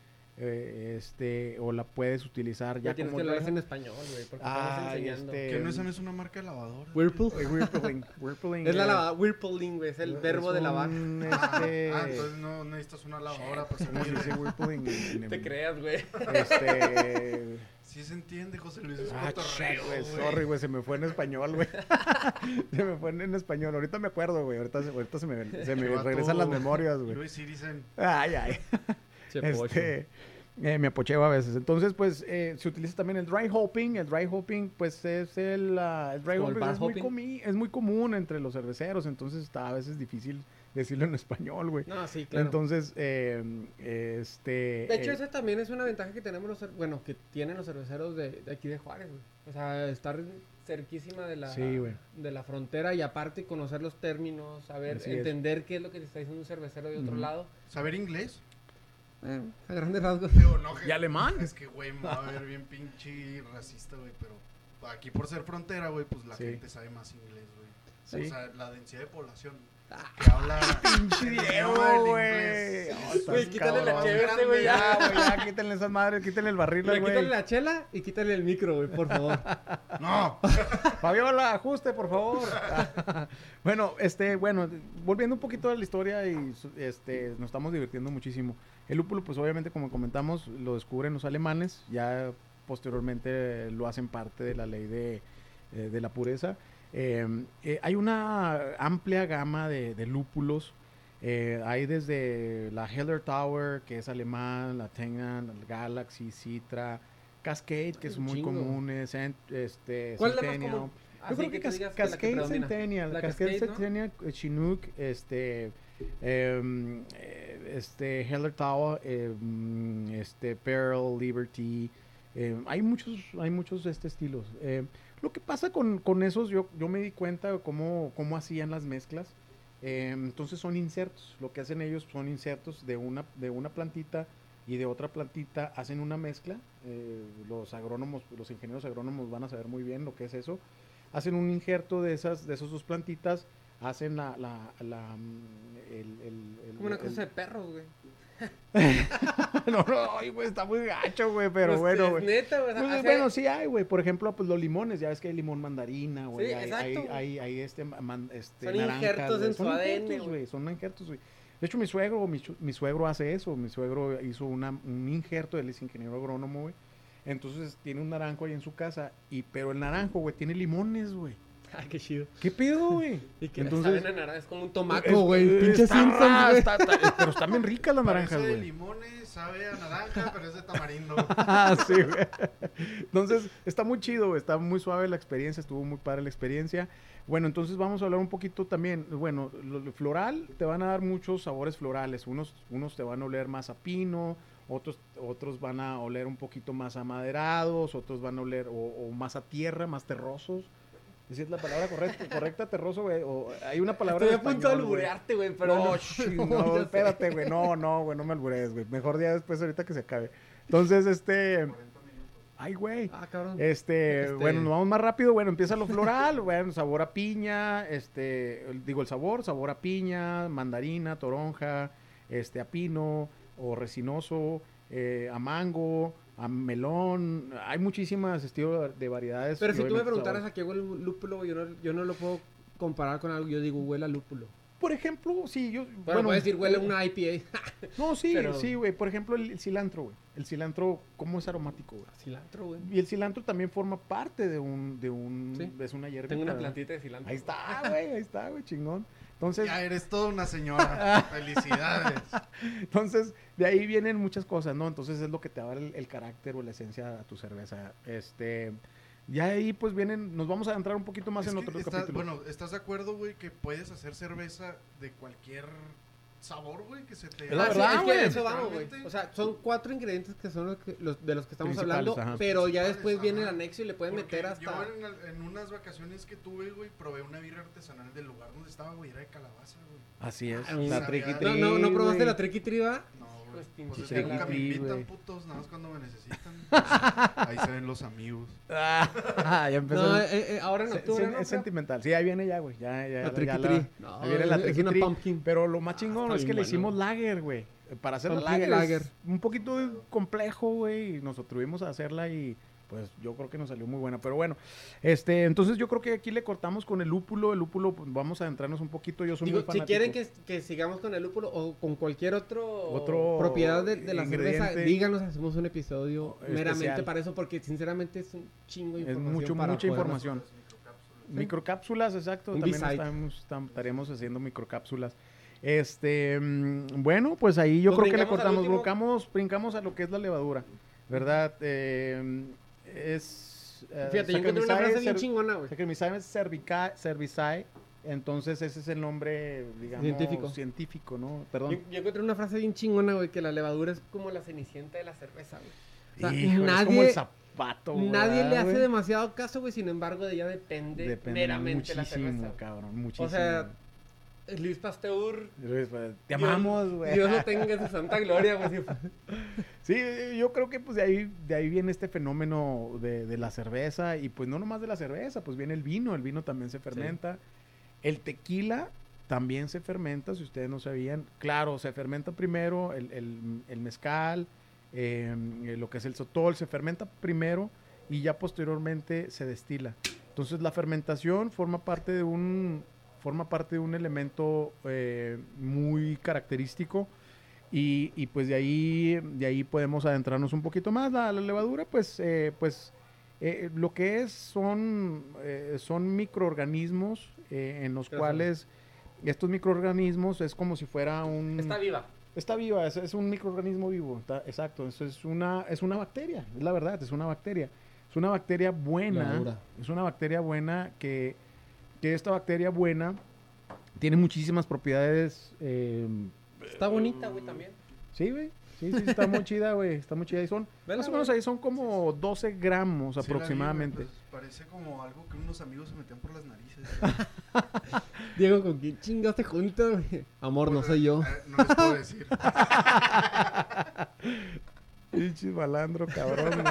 eh, este, o la puedes utilizar ya Ya tienes como que hablar en español, güey, porque enseñando. este- Que no esa no es una marca de lavadora. Whirlpool. eh, whirlpooling, whirlpooling, Es la eh, whirlpooling, güey, es el es verbo de lavar. Ah, este, ah, entonces no necesitas una lavadora para ¿cómo se servir. dice whirlpooling? En- en- Te creas, güey. Este, Sí se entiende, José Luis. Es Ah, cotorreo, güey, sorry, güey, se me fue en español, güey. se me fue en, en español. Ahorita me acuerdo, güey. Ahorita, se- ahorita se me, se me regresan las memorias, güey. Luis Citizen. Ay, ay. Che, pocho. Este, eh, me apocheo a veces. Entonces, pues, eh, se utiliza también el dry hopping. El dry hopping, pues, es el, ah, el dry el hopping es muy, hopping. comi- es muy común entre los cerveceros. Entonces, está a veces difícil decirlo en español, güey. No, sí, claro. Entonces, eh, este... de hecho, eh, esa también es una ventaja que tenemos los, cer- bueno, que tienen los cerveceros de, de aquí de Juárez, güey. O sea, estar cerquísima de la, Sí, de la frontera y aparte conocer los términos, saber, Así es. entender qué es lo que te está diciendo un cervecero de otro lado. ¿Saber inglés? Eh, a grandes rasgos. Digo, no, que- ¿Y alemán? Es que, güey, me va a ver bien pinche racista, güey, pero aquí por ser frontera, güey, pues la Sí. gente sabe más inglés, güey. Sí. O sea, la densidad de población. Que habla Pinche Diego, güey. Oh, Güey, quítale la ese güey, ya. Güey, ya, quítenle esas madres, quítenle el barril, güey. quítale la chela y quítale el micro, güey, por favor. No, Fabiola, ajuste, por favor. bueno, este, bueno, volviendo un poquito a la historia y este, nos estamos divirtiendo muchísimo. El lúpulo, pues obviamente, como comentamos, lo descubren los alemanes, ya posteriormente lo hacen parte de la ley de, eh, de la pureza. Eh, eh, hay una amplia gama de, de lúpulos. Eh, hay desde la Heller Tower, que es alemán, la Tengan, Galaxy, Citra, Cascade, que son un muy chingo. comunes, Cent- este, ¿Cuál es Centennial. común? Así creo que, Cas- Cascade. Centennial, La Cascade Cascade, ¿no? Centennial, eh, Chinook, este, em, eh, este, Heller Tower, em, este, Pearl, Liberty, em, hay muchos, hay muchos de este estilos. Lo que pasa con, con esos, yo, yo me di cuenta de cómo, cómo hacían las mezclas. Em, entonces son insertos. Lo que hacen ellos son insertos de una, de una plantita y de otra plantita. Hacen una mezcla. eh, los agrónomos, los ingenieros agrónomos van a saber muy bien lo que es eso. Hacen un injerto de esas, de esas dos plantitas. Hacen la, la, la, mm, el, el- el- Como una cosa de perros, güey. no, no, ay, güey, está muy gacho, güey, pero Pues, bueno, güey. neta, güey. Pues, bueno, sí hay, güey. Por ejemplo, pues los limones, ya ves que hay limón mandarina, güey. Sí, hay, exacto, hay, hay, hay este, man- este Son naranjas, injertos en su ADN, güey. Son injertos, güey. De hecho, mi suegro, mi suegro hace eso. Mi suegro hizo una, un injerto, él es ingeniero agrónomo, güey. Entonces tiene un naranjo ahí en su casa, y, pero el naranjo, güey, tiene limones, güey. Ay, qué chido. ¿Qué pedo, güey? Y que Entonces- saben a naranja, es como un tomaco, güey. es- Pinche está güey. está- está- pero están bien ricas las naranjas, Parece de güey. limones, sabe a naranja, pero es de tamarindo. Ah, sí, güey. Entonces, está muy chido, güey, está muy suave la experiencia, estuvo muy padre la experiencia. Bueno, entonces vamos a hablar un poquito también, bueno, lo, lo floral, te van a dar muchos sabores florales, unos, unos te van a oler más a pino, otros, otros van a oler un poquito más a maderados, otros van a oler o, o más a tierra, más terrosos. ¿Esa es la palabra correcta, correcta terroso, güey? O hay una palabra Estoy a punto de alburearte, güey, pero no, no. no, espérate, güey. No, no, güey, no me albures, güey. Mejor día después, ahorita que se acabe. Entonces, este. Ay, güey. Ah, cabrón. Este, Este- bueno, nos vamos más rápido. Bueno, empieza lo floral, bueno, sabor a piña, este, digo el sabor, sabor a piña, mandarina, toronja, este, a pino o resinoso, eh, a mango, a melón. Hay muchísimas estilos de variedades. Pero si tú me preguntaras sabores. a qué huele un lúpulo, yo no, yo no lo puedo comparar con algo. Yo digo, huele a lúpulo. Por ejemplo, sí, yo. Bueno, puedes decir, huele a una IPA. No, sí, Pero- sí, güey. Por ejemplo, el, el cilantro, güey. El cilantro, ¿cómo es aromático, güey? Cilantro, güey. Y el cilantro también forma parte de un, de un, Sí. es una hierba. Tengo una plantita de cilantro. Ahí está, güey, ahí está, güey, chingón. Entonces, Ya eres toda una señora. Felicidades. entonces, de ahí vienen muchas cosas, ¿no? Entonces es lo que te da el, el carácter o la esencia a tu cerveza. Este, ya ahí pues vienen, nos vamos a entrar un poquito más Es en que otro está- capítulo. Bueno, ¿estás de acuerdo, güey, que puedes hacer cerveza de cualquier sabor, güey? Que se te... Es la Ah, sí, verdad, es que güey. eso vamos, güey. O sea, son cuatro ingredientes que son los, que- los- de los que estamos hablando, ajá. pero ya después viene el anexo y le pueden Porque meter hasta... Yo en, en unas vacaciones que tuve, güey, probé una birra artesanal del lugar donde estaba, güey, era de calabaza, güey. Así es, Ah, la triqui No, no, no probaste la triqui triba. No, güey. Pues, Pues, es que nunca me invitan, putos, nada más cuando me necesitan. Ahí se ven los amigos. Ah, ya empezó. No, eh, eh, ahora en se- octubre, se- ¿no? es Creo. sentimental. Sí, ahí viene ya, güey. Ya, ya, La ya triqui la- tri. No, ahí viene la es- una tri. pumpkin. Pero lo más chingón Ah, es que le hicimos bueno. lager, güey. Para hacer la lager, lager. es un poquito complejo, güey. y Nos atrevimos a hacerla y pues yo creo que nos salió muy buena. Pero bueno, este, entonces yo creo que aquí le cortamos con el lúpulo. El lúpulo, pues, vamos a adentrarnos un poquito. Yo soy Digo, muy si fanático. quieren que, que sigamos con el lúpulo o con cualquier otro, Otro propiedad de, de la cerveza, díganos, hacemos un episodio Especial. meramente para eso, porque sinceramente es un chingo de Es información. mucho, para mucha información. Microcápsulas, exacto. Un También tam- estaremos haciendo microcápsulas. Este, mm, bueno, pues ahí yo Pues creo que le cortamos, brincamos, brincamos a lo que es la levadura, ¿verdad? Eh, es... eh, Fíjate, yo encontré una frase bien chingona, güey. Saccharomyces cervica- cerevisiae, entonces ese es el nombre, digamos, Científico. científico, ¿no? Perdón. Yo, yo encontré una frase bien chingona, güey, que la levadura es como la cenicienta de la cerveza, güey. O sea, Híjole, es como el nadie, zapato, nadie le ¿verdad, hace güey? demasiado caso, güey, sin embargo, de ella depende, Depende meramente la muchísimo, cerveza. güey. cabrón, muchísimo. O sea, Luis Pasteur, Luis, te Dios- amamos, güey. Dios lo tenga en su santa gloria, güey. sí. Yo creo que pues de ahí, de ahí viene este fenómeno de, de la cerveza y pues no nomás de la cerveza, pues viene el vino, el vino también se fermenta. El tequila también se fermenta, si ustedes no sabían. Claro, se fermenta primero el, el- el mezcal, eh, eh, lo que es el sotol, se fermenta primero y ya posteriormente se destila. Entonces la fermentación forma parte de un, forma parte de un elemento eh, muy característico y, y, pues de ahí, de ahí podemos adentrarnos un poquito más. La, la levadura, pues, eh, pues eh, lo que es son, eh, son microorganismos eh, en los Pero cuales estos microorganismos es como si fuera un... Está viva. Está viva, es, es un microorganismo vivo, está- exacto, eso es una, es una bacteria, es la verdad, es una bacteria. Es una bacteria buena. Levadura. Es una bacteria buena que, que esta bacteria buena tiene muchísimas propiedades. eh, Está bonita, güey, también. sí, güey. Sí, sí, está muy chida, güey. Está muy chida. Y son, más o menos ahí son como 12 gramos Sí la vi, aproximadamente. pues, parece como algo que unos amigos se metían por las narices. Diego, ¿con quién chingas te juntas, güey? Amor, no soy yo. Eh, no les puedo decir. Pinche balandro, cabrón.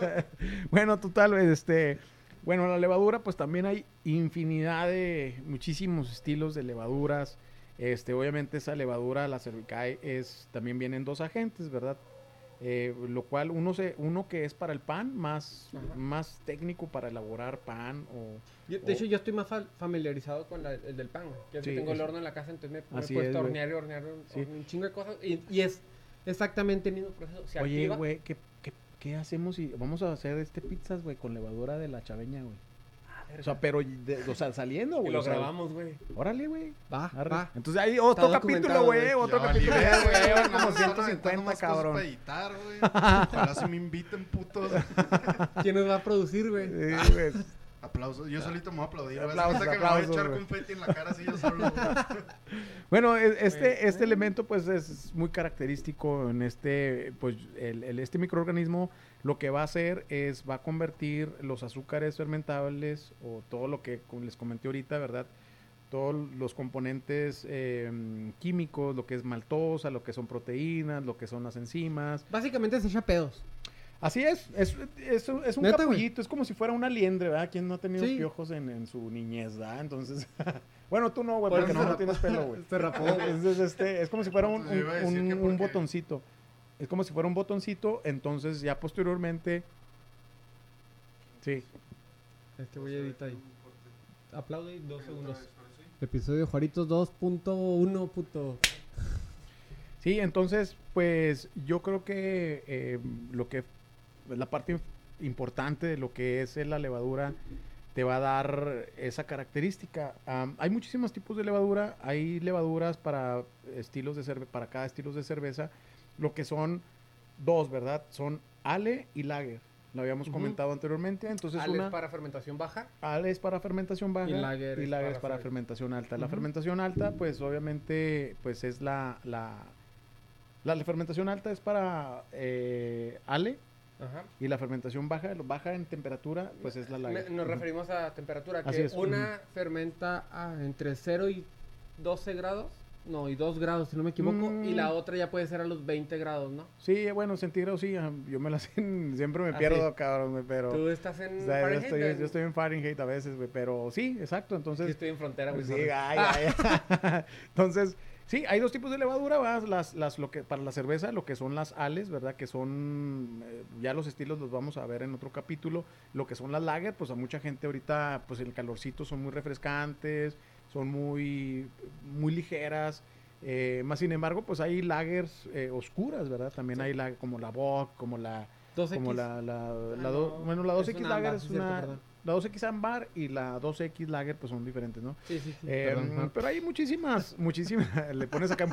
bueno, total, este. Bueno, la levadura, pues también hay infinidad de muchísimos estilos de levaduras. Este, obviamente esa levadura, la cervicae, es, también vienen dos agentes, ¿verdad? Eh, lo cual uno se, uno que es para el pan, más, Ajá. más técnico para elaborar pan o Yo- de hecho, yo estoy más fa- familiarizado con la- el del pan. Que Sí, tengo el horno en la casa, entonces me, me he puesto es, a hornear y hornear un, Sí. un chingo de cosas. Y, y es exactamente el mismo proceso. Se Oye, güey, ¿qué, qué, hacemos si vamos a hacer este pizzas, güey, con levadura de la chaveña, güey? O sea, pero, de- o sea, saliendo, Y güey. lo o sea, grabamos, güey. Órale, güey. Va, Arre. va. Entonces hay otro Está capítulo, güey. Otro Ya capítulo. güey, güey, como nada más están aventando 150, más cosas cabrón. para editar, güey. Ojalá se me inviten, putos. ¿Quién nos va a producir, güey? Sí, güey. Aplausos. Yo solito me voy a aplaudir. Aplausos, que me voy a echar confeti en la cara así yo solo. Bueno, e- este, este elemento, pues, es muy característico en este, pues, el, el- este microorganismo. Lo que va a hacer es, va a convertir los azúcares fermentables o todo lo que les comenté ahorita, ¿verdad? Todos los componentes eh, químicos, lo que es maltosa, lo que son proteínas, lo que son las enzimas, Básicamente se echa pedos. Así es, es, es, un- es un Neta, güey. capullito, es como si fuera una liendre, ¿verdad? ¿Quién no ha tenido Sí. piojos en, en su niñez, ¿verdad? Entonces, bueno, tú no, güey, Por porque no, tienes pelo, güey. Se rapó, güey. Entonces, este, es como si fuera un, a un- botoncito. Es como si fuera un botoncito, entonces ya posteriormente... Sí, Este güey edita ahí. Aplaude dos segundos. Episodio Juaritos 2.1. puto. sí, entonces, pues yo creo que eh, lo que... La parte importante de lo que es la levadura te va a dar esa característica. Hay muchísimos tipos de levadura. Hay levaduras para estilos de cerve para cada estilo de cerveza. Lo que son dos, ¿verdad? Son ale y lager. Lo habíamos comentado anteriormente. Entonces Ale una es para fermentación baja. ale es para fermentación baja Y lager es lager para es para fer- fermentación alta. La fermentación alta, pues obviamente, pues es la la la fermentación alta es para eh, ale Ajá. y la fermentación baja, baja en temperatura, pues es la lager. nos referimos a temperatura. Que es, una fermenta a entre 0 y 12 grados. No, y 2 grados, si no me equivoco. Mm. Y la otra ya puede ser a los 20 grados, ¿no? Sí, bueno, centígrados sí, ah, yo me las siempre me Ah, pierdo, sí. cabrón, pero Tú estás en o sea, yo, Fahrenheit, estoy, en- yo estoy en Fahrenheit a veces, güey, pero sí, exacto, entonces estoy en frontera, güey. Sí, ay, ay. Entonces, sí, hay dos tipos de levadura, ¿verdad? Las, las, lo que, para la cerveza, lo que son las ales, ¿verdad? Que son, eh, ya los estilos los vamos a ver en otro capítulo. Lo que son las lager, pues a mucha gente ahorita, pues el calorcito son muy refrescantes, son muy, muy ligeras. Eh, más sin embargo, pues hay lagers eh, oscuras, ¿verdad? También Sí. hay la, como la Bock, como la, 2X. como la, la, la Ah, do- no, bueno, la es 2X una lager es una. La 2X ámbar y la 2X lager, pues son diferentes, ¿no? Sí, sí, sí. Eh, perdón, pero hay muchísimas, muchísimas. Le pones acá.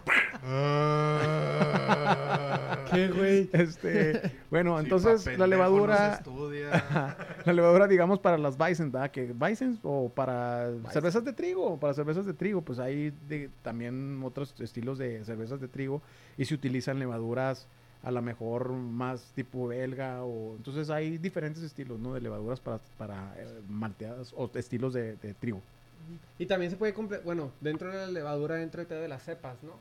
¿Qué, güey? Este, bueno, Sí, entonces la levadura, la levadura, digamos, para las Weizen, ¿verdad? Que Weizen o para cervezas de trigo, para cervezas de trigo, pues hay de- también otros estilos de cervezas de trigo y se utilizan levaduras a lo mejor más tipo belga o entonces hay diferentes estilos, ¿no? De levaduras para, para eh, malteadas o estilos de, de trigo. Y también se puede bueno, dentro de la levadura entra el pedo de las cepas, ¿no?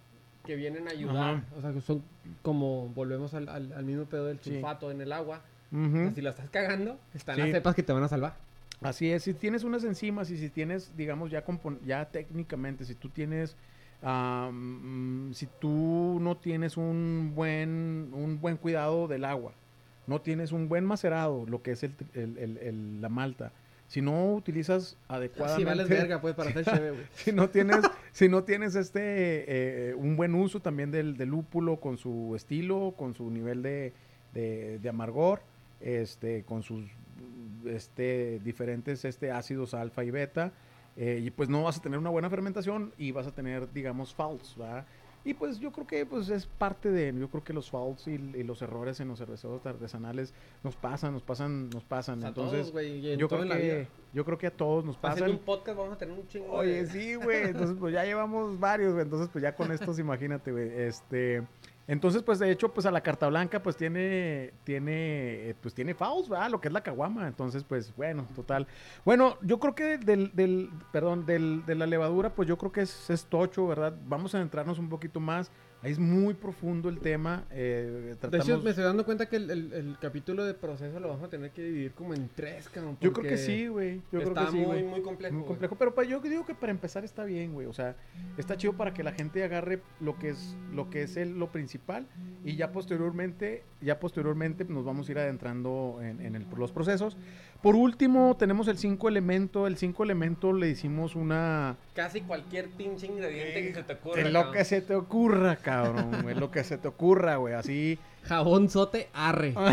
Que vienen a ayudar. Ajá. O sea, que son como, volvemos al, al- al mismo pedo del Sí. sulfato en el agua. O sea, si la estás cagando, están Sí. las cepas que te van a salvar. Así es, si tienes unas enzimas y si tienes, digamos, ya, ya técnicamente, si tú tienes, mm, si tú no tienes un buen, un buen cuidado del agua, no tienes un buen macerado, lo que es el, el- la malta, si no utilizas Si adecuadamente, vales verga, pues, para hacer güey. si no tienes, si no tienes este eh, un buen uso también del, del lúpulo con su estilo, con su nivel de, de- de amargor, este, con sus este, diferentes este, ácidos alfa y beta, eh, y pues no vas a tener una buena fermentación y vas a tener, digamos, faults, ¿verdad? Y pues yo creo que pues es parte de, yo creo que los faults y, y los errores en los cerveceros artesanales nos pasan, nos pasan, nos pasan. A Entonces, todos, güey, y en yo creo que, yo creo que a todos nos pasan. un podcast vamos a tener un chingo Oye, de- sí, güey. Entonces, pues ya llevamos varios, güey. Entonces, pues ya con estos, imagínate, güey. Este. Entonces, pues de hecho, pues a la carta blanca, pues tiene, tiene, eh, pues tiene fouls, ¿verdad? Lo que es la caguama. Entonces, pues bueno, total. Bueno, yo creo que del, del, perdón, del, de la levadura, pues yo creo que es, es tocho, ¿verdad? Vamos a adentrarnos un poquito más. Ahí es muy profundo el tema. eh, De tratamos... hecho, me estoy dando cuenta que el, el- el capítulo de proceso lo vamos a tener que dividir como en tres, cabrón. Yo creo que sí, güey. Yo creo está que sí, muy, muy complejo. Muy complejo, pero pa- yo digo que para empezar está bien, güey. O sea, está chido para que la gente agarre lo que es lo que es el, lo principal y ya posteriormente, ya posteriormente nos vamos a ir adentrando en, en el- los procesos. Por último, tenemos el cinco elemento. El cinco elemento le hicimos una Casi cualquier pinche ingrediente que se te ocurra. de lo cabrón. que se te ocurra, cabrón, güey, lo que se te ocurra, güey, así. Jabón sote arre.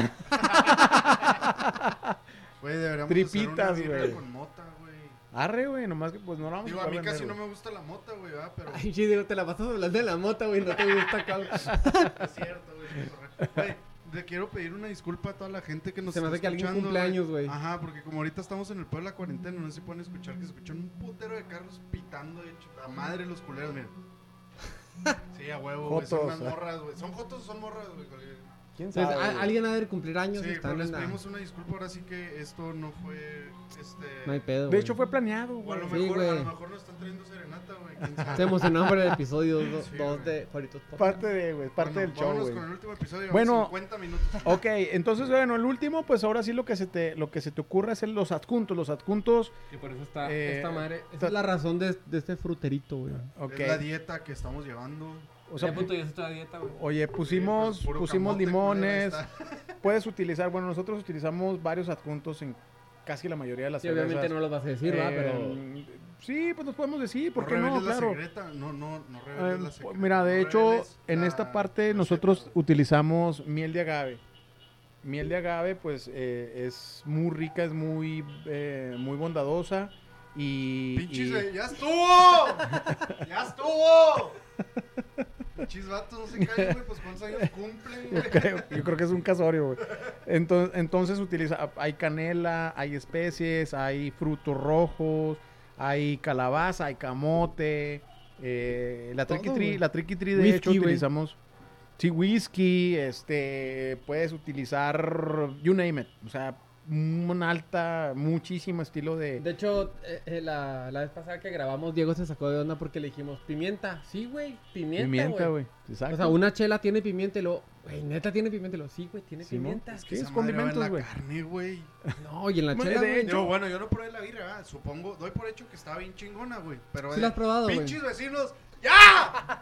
Güey, deberíamos Tripitas, hacer una birra güey. con mota, güey. Arre, güey, nomás que pues no la vamos Digo, a a mí casi no me gusta la mota, güey, ¿verdad? Pero Ay, sí, digo, te la pasas hablando de la mota, güey, no te gusta, cabrón. es cierto, es. Güey, le quiero pedir una disculpa a toda la gente que nos Se me está hace que alguien escuchando, cumple años, güey. Ajá, porque como ahorita estamos en el pueblo de la cuarentena, no si pueden escuchar que se escuchan un putero de carros pitando, de hecho, a madre los culeros, miren. Sí, a huevo, güey. Son unas morras, güey. ¿Son jotos o son morras, güey? Alguien ha de cumplir años Sí, les pedimos una disculpa ahora sí que esto no fue, este... No hay pedo, De güey. hecho fue planeado, O a güey. lo Sí, mejor, a lo mejor nos están trayendo serenata, güey. quién sabe. Se emocionaron por el episodio 2 Sí, güey. de Juaritos Podcast. Parte de, güey, parte Bueno, del show, vámonos güey. con el último episodio. Bueno. Bueno, 50 minutos. Ok, entonces, bueno, el último, pues ahora sí lo que se te, lo que se te ocurre es el- los adjuntos. Los adjuntos, Y por eso está Eh, esta madre. Esa es la razón de, de este fruterito, güey. Es la dieta que estamos llevando. O sea, puto, estoy a dieta, güey. oye, pusimos, Sí, pues, pusimos camote, limones. Puedes utilizar, bueno, nosotros utilizamos varios adjuntos en casi la mayoría de las Sí, obviamente cervezas. no los vas a decir, ¿verdad? Pero... Sí, pues nos podemos decir, ¿por no qué no? la Claro. secreta, No, no, no Eh, la secreta. mira, de no hecho, en la esta parte receta, nosotros utilizamos miel de agave. Miel de agave, pues, eh, es muy rica, es muy, eh, muy bondadosa y... Pinches, y- eh, ¡ya estuvo! ¡Ya estuvo! Pinches vatos, no se callen, güey. Pues cuántos años cumplen, Yo güey. creo, yo creo que es un casorio, güey. Entonces, entonces utiliza, hay canela, hay especies, hay frutos rojos, hay calabaza, hay camote, eh, la Todo, triqui tree, güey. la triqui tree de Whisky, hecho utilizamos, sí, whisky, este, puedes utilizar, you name it, o sea, un alta, muchísimo estilo de, De hecho, eh, eh, la, la vez pasada que grabamos, Diego se sacó de onda porque le dijimos, pimienta. Sí, güey, pimienta, pimienta, güey. Exacto. O sea, una chela tiene pimienta y luego, güey, neta tiene pimienta y luego, sí, güey, tiene Sí, ¿no? pimienta. Es que es condimentos, güey. carne, güey. No, y en la chela, de güey. hecho- Yo, bueno, yo no probé la birra, ¿verdad? supongo, doy por hecho que estaba bien chingona, güey. Pero Sí la has probado, güey. Pinches vecinos, ¡ya!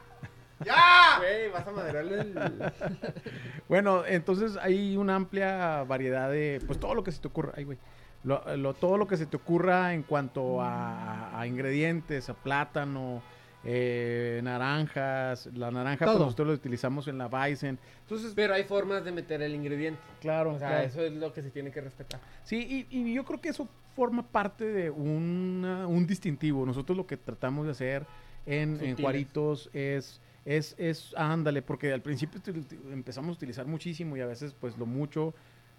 ¡Ya! Güey, vas a maderarle el... Bueno, entonces hay una amplia variedad de, pues todo lo que se te ocurra, ay, güey. Lo, lo- todo lo que se te ocurra en cuanto a, a ingredientes, a plátano, eh, naranjas, la naranja pues nosotros lo utilizamos en la Bison. Entonces, Pero hay formas de meter el ingrediente. claro, O sea, claro. eso es lo que se tiene que respetar. Sí, y, y yo creo que eso forma parte de una- un distintivo. Nosotros lo que tratamos de hacer en, en. Juaritos es, es, es, ándale, porque al principio empezamos a utilizar muchísimo y a veces pues lo mucho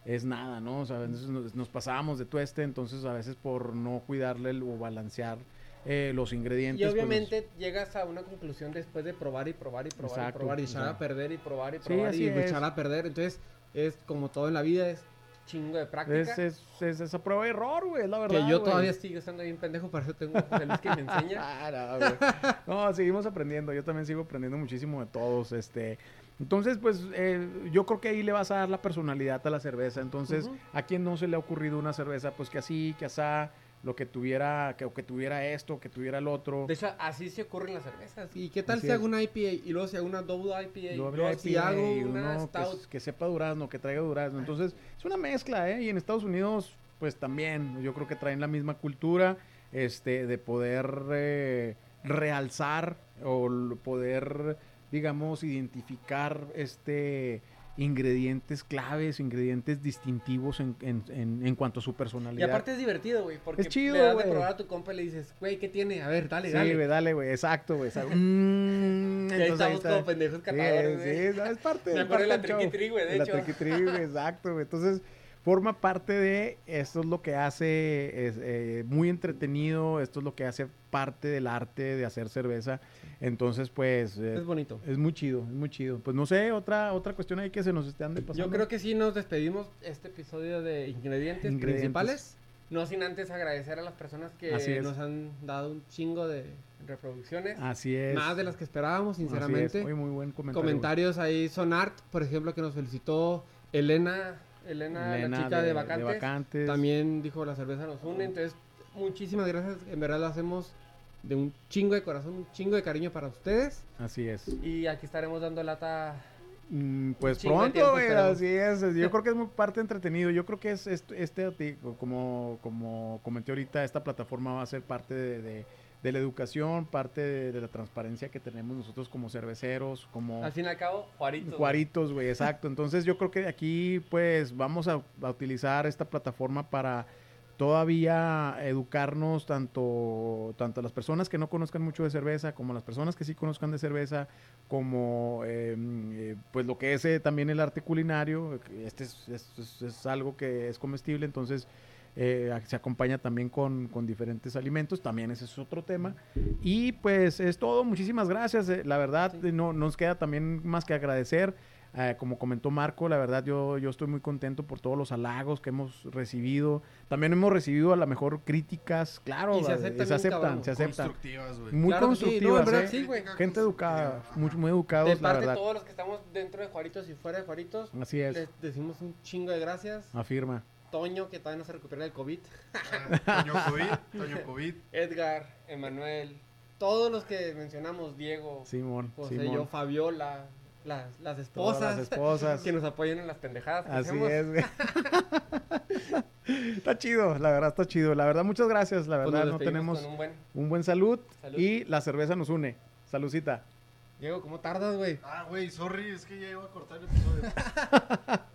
es nada, ¿no? O sea, a veces nos, nos pasábamos de tueste, entonces a veces por no cuidarle el- o balancear eh, los ingredientes. Y pues, obviamente llegas a una conclusión después de probar y probar y probar Exacto, y probar y echar o sea. a perder y probar y probar y es. echar a perder. Entonces, es como todo en la vida, es chingo de práctica. es, es, es esa prueba de error, güey, es la verdad. que yo güey. todavía sigo estando bien pendejo, por eso tengo José Luis que me enseña. Ah, no. No, seguimos aprendiendo. Yo también sigo aprendiendo muchísimo de todos. Este, entonces, pues, eh, yo creo que ahí le vas a dar la personalidad a la cerveza. Entonces, a quien no se le ha ocurrido una cerveza, pues que así, que asá, lo que tuviera, que, o que tuviera esto, que tuviera el otro. De hecho, así se ocurren las cervezas. ¿Y qué tal Así si es. hago una IPA y luego si hago una double IPA? y Doble luego si IPA hago y una uno que, stout. que sepa durazno, que traiga durazno. Entonces, es una mezcla, ¿eh? Y en Estados Unidos, pues también, yo creo que traen la misma cultura, este, de poder eh, realzar o poder, digamos, identificar este ingredientes claves, ingredientes distintivos en, en- en- en cuanto a su Y personalidad. aparte es divertido, güey, porque Es chido, le das de probar a tu compa y le dices, güey, ¿qué tiene? A ver, dale, sí, dale. güey, dale, güey, exacto, güey. Mm, Y ahí estamos está. como pendejos Sí, catadores, güey. sí, no, es parte Me acuerdo de la triqui-tri, güey, de la hecho. triqui-tri, güey, exacto, güey. Entonces, forma parte de, esto es lo que hace es, eh, muy entretenido, esto es lo que hace parte del arte de hacer cerveza. Entonces, pues, eh, Es bonito. es muy chido, es muy chido. Pues no sé, otra, otra cuestión ahí que se nos esté pasando. Yo creo que sí nos despedimos este episodio de ingredientes, Ingredientes. principales. No sin antes agradecer a las personas que Así nos han dado un chingo de reproducciones. Así es. Más de las que esperábamos, Así es. sinceramente. Muy, muy buen comentario. Comentarios ahí son art, por ejemplo, que nos felicitó Elena, Elena, Elena la chica de, vacantes. Vacantes. También dijo la cerveza nos une. Entonces, muchísimas gracias. En verdad lo hacemos de un chingo de corazón, un chingo de cariño para ustedes. Así es. Y aquí estaremos dando lata. Mm, Pues de pronto, tiempo, así es. es- Yo creo que es muy parte entretenido. Yo creo que es est- este, como, como comenté ahorita, esta plataforma va a ser parte de, de- de la educación, parte de, de la transparencia que tenemos nosotros como cerveceros, como Al fin y al cabo, Juarito. güey. cuaritos, güey, exacto. Entonces yo creo que de aquí, pues, vamos a, a utilizar esta plataforma para todavía educarnos tanto, tanto las personas que no conozcan mucho de cerveza, como las personas que sí conozcan de cerveza, como eh, eh, pues lo que es eh, también el arte culinario. Este es, es- es- es algo que es comestible, entonces eh, se acompaña también con, con diferentes alimentos, también ese es otro tema. Y pues es todo, muchísimas gracias. eh, la verdad, Sí. no nos queda también más que agradecer. Eh, como comentó Marco, la verdad yo, yo estoy muy contento por todos los halagos que hemos recibido. También hemos recibido a lo mejor críticas, claro, Y se eh, aceptan se aceptan, cabrón. se aceptan. Constructivas, güey. Muy Claro que sí, no, constructivas, ¿eh? sí, güey. Gente educada, muy, muy educados, De la parte de verdad. todos los que estamos dentro de Juaritos y fuera de Juaritos, Así es, les decimos un chingo de gracias. afirma. Toño, que todavía no se recupera del COVID. Ah, Toño COVID, Toño COVID. Edgar, Emanuel, todos los que mencionamos, Diego, Simón, José, Simón. yo, Fabiola, las, las Todas esposas, las esposas. que nos apoyan en las pendejadas que Así hacemos. es, güey. está chido, la verdad está chido. La verdad, muchas gracias. La Pues verdad, no tenemos un buen... un buen salud, Salud. y la cerveza nos une. Saludcita. Diego, ¿cómo tardas, güey? Ah, güey, sorry, es que ya iba a cortar el episodio.